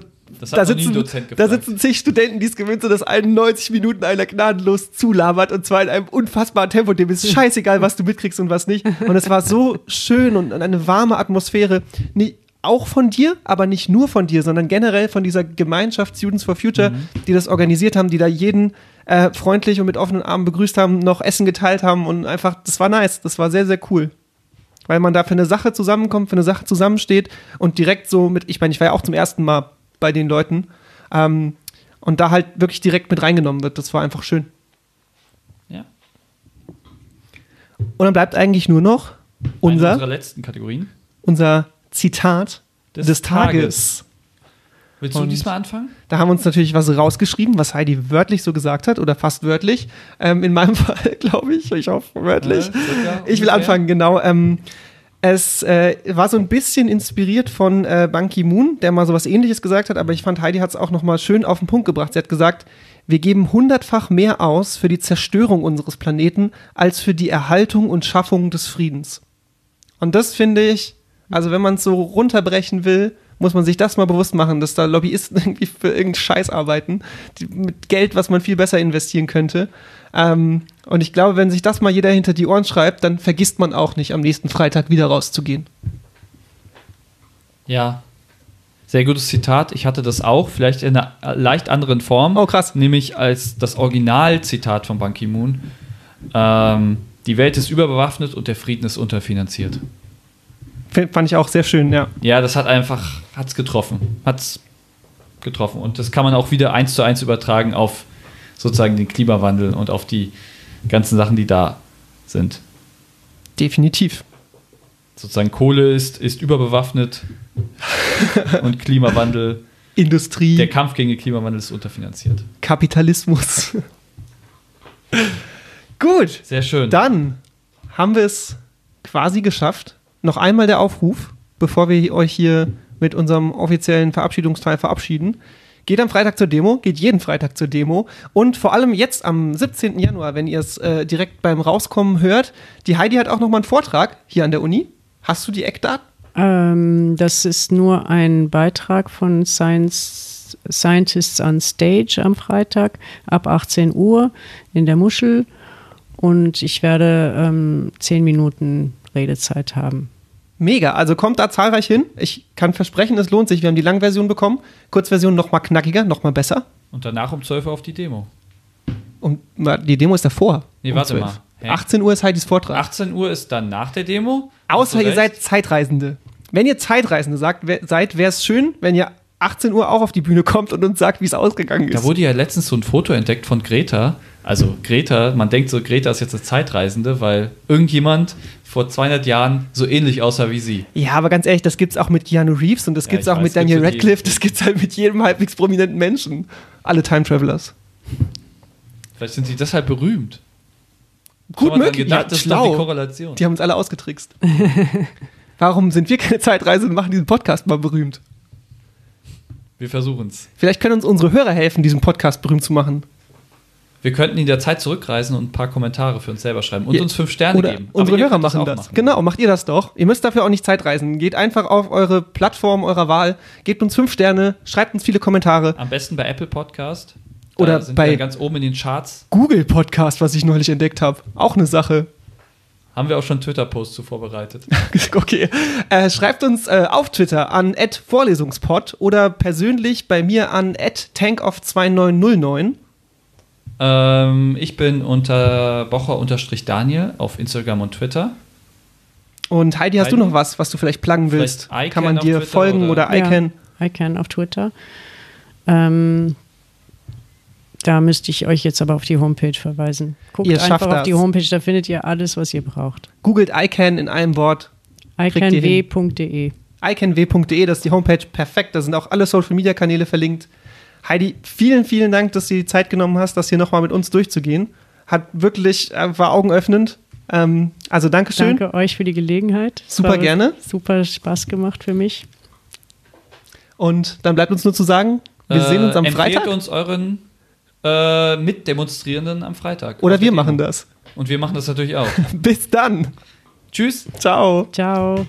Speaker 1: da sitzen, da sitzen zig Studenten, die es gewöhnt sind, dass 91 Minuten einer gnadenlos zulabert und zwar in einem unfassbaren Tempo. Dem ist [LAUGHS] scheißegal, was du mitkriegst und was nicht. Und es war so schön und eine warme Atmosphäre. Nie, auch von dir, aber nicht nur von dir, sondern generell von dieser Gemeinschaft Students for Future, die das organisiert haben, die da jeden äh, freundlich und mit offenen Armen begrüßt haben, noch Essen geteilt haben und einfach, das war nice. Das war sehr, sehr cool weil man da für eine Sache zusammenkommt, für eine Sache zusammensteht und direkt so mit, ich meine, ich war ja auch zum ersten Mal bei den Leuten ähm, und da halt wirklich direkt mit reingenommen wird. Das war einfach schön.
Speaker 2: Ja.
Speaker 1: Und dann bleibt eigentlich nur noch
Speaker 2: Eine
Speaker 1: unser,
Speaker 2: unserer letzten Kategorien.
Speaker 1: unser Zitat des,
Speaker 2: Des
Speaker 1: Tages.
Speaker 2: Tages. Willst du
Speaker 1: Und-
Speaker 2: diesmal anfangen?
Speaker 1: Da haben wir uns natürlich was rausgeschrieben, was Heidi wörtlich so gesagt hat oder fast wörtlich. Ähm, in meinem [LAUGHS] Fall, glaube ich. Ich hoffe wörtlich.
Speaker 2: Ja,
Speaker 1: Ich will anfangen, genau. Ähm, es äh, war so ein bisschen inspiriert von äh, Ban Ki-moon, der mal so was ähnliches gesagt hat, aber ich fand, Heidi hat es auch noch mal schön auf den Punkt gebracht. Sie hat gesagt, wir geben hundertfach mehr aus für die Zerstörung unseres Planeten als für die Erhaltung und Schaffung des Friedens. Und das finde ich, also wenn man es so runterbrechen will, muss man sich das mal bewusst machen, dass da Lobbyisten [LAUGHS] irgendwie für irgendeinen Scheiß arbeiten, die, mit Geld, was man viel besser investieren könnte. Ähm, und ich glaube, wenn sich das mal jeder hinter die Ohren schreibt, dann vergisst man auch nicht, am nächsten Freitag wieder rauszugehen.
Speaker 2: Ja. Sehr gutes Zitat. Ich hatte das auch, vielleicht in einer leicht anderen Form.
Speaker 1: Oh, krass.
Speaker 2: Nämlich als das Originalzitat von Ban Ki-moon. Ähm, die Welt ist überbewaffnet und der Frieden ist unterfinanziert.
Speaker 1: Fand ich auch sehr schön, ja.
Speaker 2: Ja, das hat einfach, hat's getroffen. Hat's getroffen. Und das kann man auch wieder eins zu eins übertragen auf sozusagen den Klimawandel und auf die ganzen Sachen, die da sind.
Speaker 1: Definitiv.
Speaker 2: Sozusagen Kohle ist, ist überbewaffnet [LAUGHS] und Klimawandel,
Speaker 1: Industrie,
Speaker 2: der Kampf gegen den Klimawandel ist unterfinanziert.
Speaker 1: Kapitalismus. [LAUGHS] Gut,
Speaker 2: Sehr schön.
Speaker 1: dann haben wir es quasi geschafft. Noch einmal der Aufruf, bevor wir euch hier mit unserem offiziellen Verabschiedungsteil verabschieden. Geht am Freitag zur Demo, geht jeden Freitag zur Demo und vor allem jetzt am 17. Januar, wenn ihr es äh, direkt beim Rauskommen hört, die Heidi hat auch nochmal einen Vortrag hier an der Uni. Hast du die Eckdaten?
Speaker 4: Ähm, das ist nur ein Beitrag von Science, Scientists on Stage am Freitag ab 18 Uhr in der Muschel. Und ich werde ähm, 10 Minuten Redezeit haben.
Speaker 1: Mega, also kommt da zahlreich hin. Ich kann versprechen, es lohnt sich. Wir haben die Langversion bekommen. Kurzversion noch mal knackiger, noch mal besser.
Speaker 2: Und danach um 12 Uhr auf die Demo.
Speaker 1: Und die Demo ist davor.
Speaker 2: Nee,
Speaker 1: um
Speaker 2: warte
Speaker 1: 12.
Speaker 2: mal. Hä?
Speaker 1: 18 Uhr ist Heidis Vortrag.
Speaker 2: 18 Uhr ist dann nach der Demo.
Speaker 1: Außer ihr seid? Zeitreisende. Wenn ihr Zeitreisende sagt, seid, wäre es schön, wenn ihr 18 Uhr auch auf die Bühne kommt und uns sagt, wie es ausgegangen ist.
Speaker 2: Da wurde ja letztens so ein Foto entdeckt von Greta. Also Greta, man denkt so, Greta ist jetzt eine Zeitreisende, weil irgendjemand vor 200 Jahren so ähnlich aussah wie sie.
Speaker 1: ja, aber ganz ehrlich, das gibt's auch mit Keanu Reeves und das
Speaker 2: Ja,
Speaker 1: gibt's
Speaker 2: ich
Speaker 1: auch
Speaker 2: weiß,
Speaker 1: mit Daniel Radcliffe, das gibt's halt mit jedem halbwegs prominenten Menschen. Alle Time Travelers.
Speaker 2: Vielleicht sind sie deshalb berühmt.
Speaker 1: Gut möglich.
Speaker 2: Gedacht,
Speaker 1: ja,
Speaker 2: das ist doch die
Speaker 1: schlau.
Speaker 2: Korrelation.
Speaker 1: Die haben uns alle ausgetrickst. [LAUGHS] Warum sind wir keine Zeitreise und machen diesen Podcast mal berühmt?
Speaker 2: Wir versuchen es.
Speaker 1: Vielleicht können uns unsere Hörer helfen, diesen Podcast berühmt zu machen.
Speaker 2: Wir könnten in der Zeit zurückreisen und ein paar Kommentare für uns selber schreiben und
Speaker 1: Ja,
Speaker 2: uns fünf Sterne
Speaker 1: Oder
Speaker 2: geben.
Speaker 1: Unsere Hörer machen das.
Speaker 2: machen.
Speaker 1: Genau, macht ihr das doch. Ihr müsst dafür auch nicht Zeitreisen. Geht einfach auf eure Plattform eurer Wahl, gebt uns fünf Sterne, schreibt uns viele Kommentare.
Speaker 2: Am besten bei Apple Podcast. Da
Speaker 1: Oder bei-
Speaker 2: ganz oben in den Charts.
Speaker 1: Google Podcast, was ich neulich entdeckt habe. Auch eine Sache.
Speaker 2: Haben wir auch schon Twitter-Posts zu vorbereitet. [LAUGHS]
Speaker 1: Okay. Äh, schreibt uns äh, auf Twitter an @vorlesungspod oder persönlich bei mir an @tankoff2909.
Speaker 2: ähm, ich bin unter Bocher-Daniel auf Instagram und Twitter.
Speaker 1: Und Heidi, hast du
Speaker 2: Heidi?
Speaker 1: noch was, was du vielleicht pluggen willst?
Speaker 2: Vielleicht
Speaker 1: Kann man
Speaker 2: Icon
Speaker 1: dir folgen oder,
Speaker 2: oder-
Speaker 1: Icon?
Speaker 4: Ja, ICANN auf Twitter. Ähm, da müsste ich euch jetzt aber auf die Homepage verweisen. Guckt
Speaker 1: Ihr
Speaker 4: einfach auf die. Homepage, da findet ihr alles, was ihr braucht.
Speaker 1: Googelt Icon in einem Wort.
Speaker 4: icanw.de.
Speaker 1: iconw.de, das ist die Homepage, perfekt. Da sind auch alle Social Media Kanäle verlinkt. Heidi, vielen, vielen Dank, dass du die Zeit genommen hast, das hier nochmal mit uns durchzugehen. Hat wirklich, äh, war augenöffnend. Ähm, also Dankeschön.
Speaker 4: Danke euch für die Gelegenheit.
Speaker 1: Super
Speaker 4: war
Speaker 1: gerne.
Speaker 4: Super Spaß gemacht für mich.
Speaker 1: Und dann bleibt uns nur zu sagen, wir sehen uns am
Speaker 2: Äh, empfehlt
Speaker 1: Freitag.
Speaker 2: uns euren äh, Mitdemonstrierenden am Freitag.
Speaker 1: Oder wir machen das.
Speaker 2: Und wir machen das natürlich auch. [LAUGHS]
Speaker 1: Bis dann.
Speaker 2: Tschüss.
Speaker 1: Ciao.
Speaker 4: Ciao.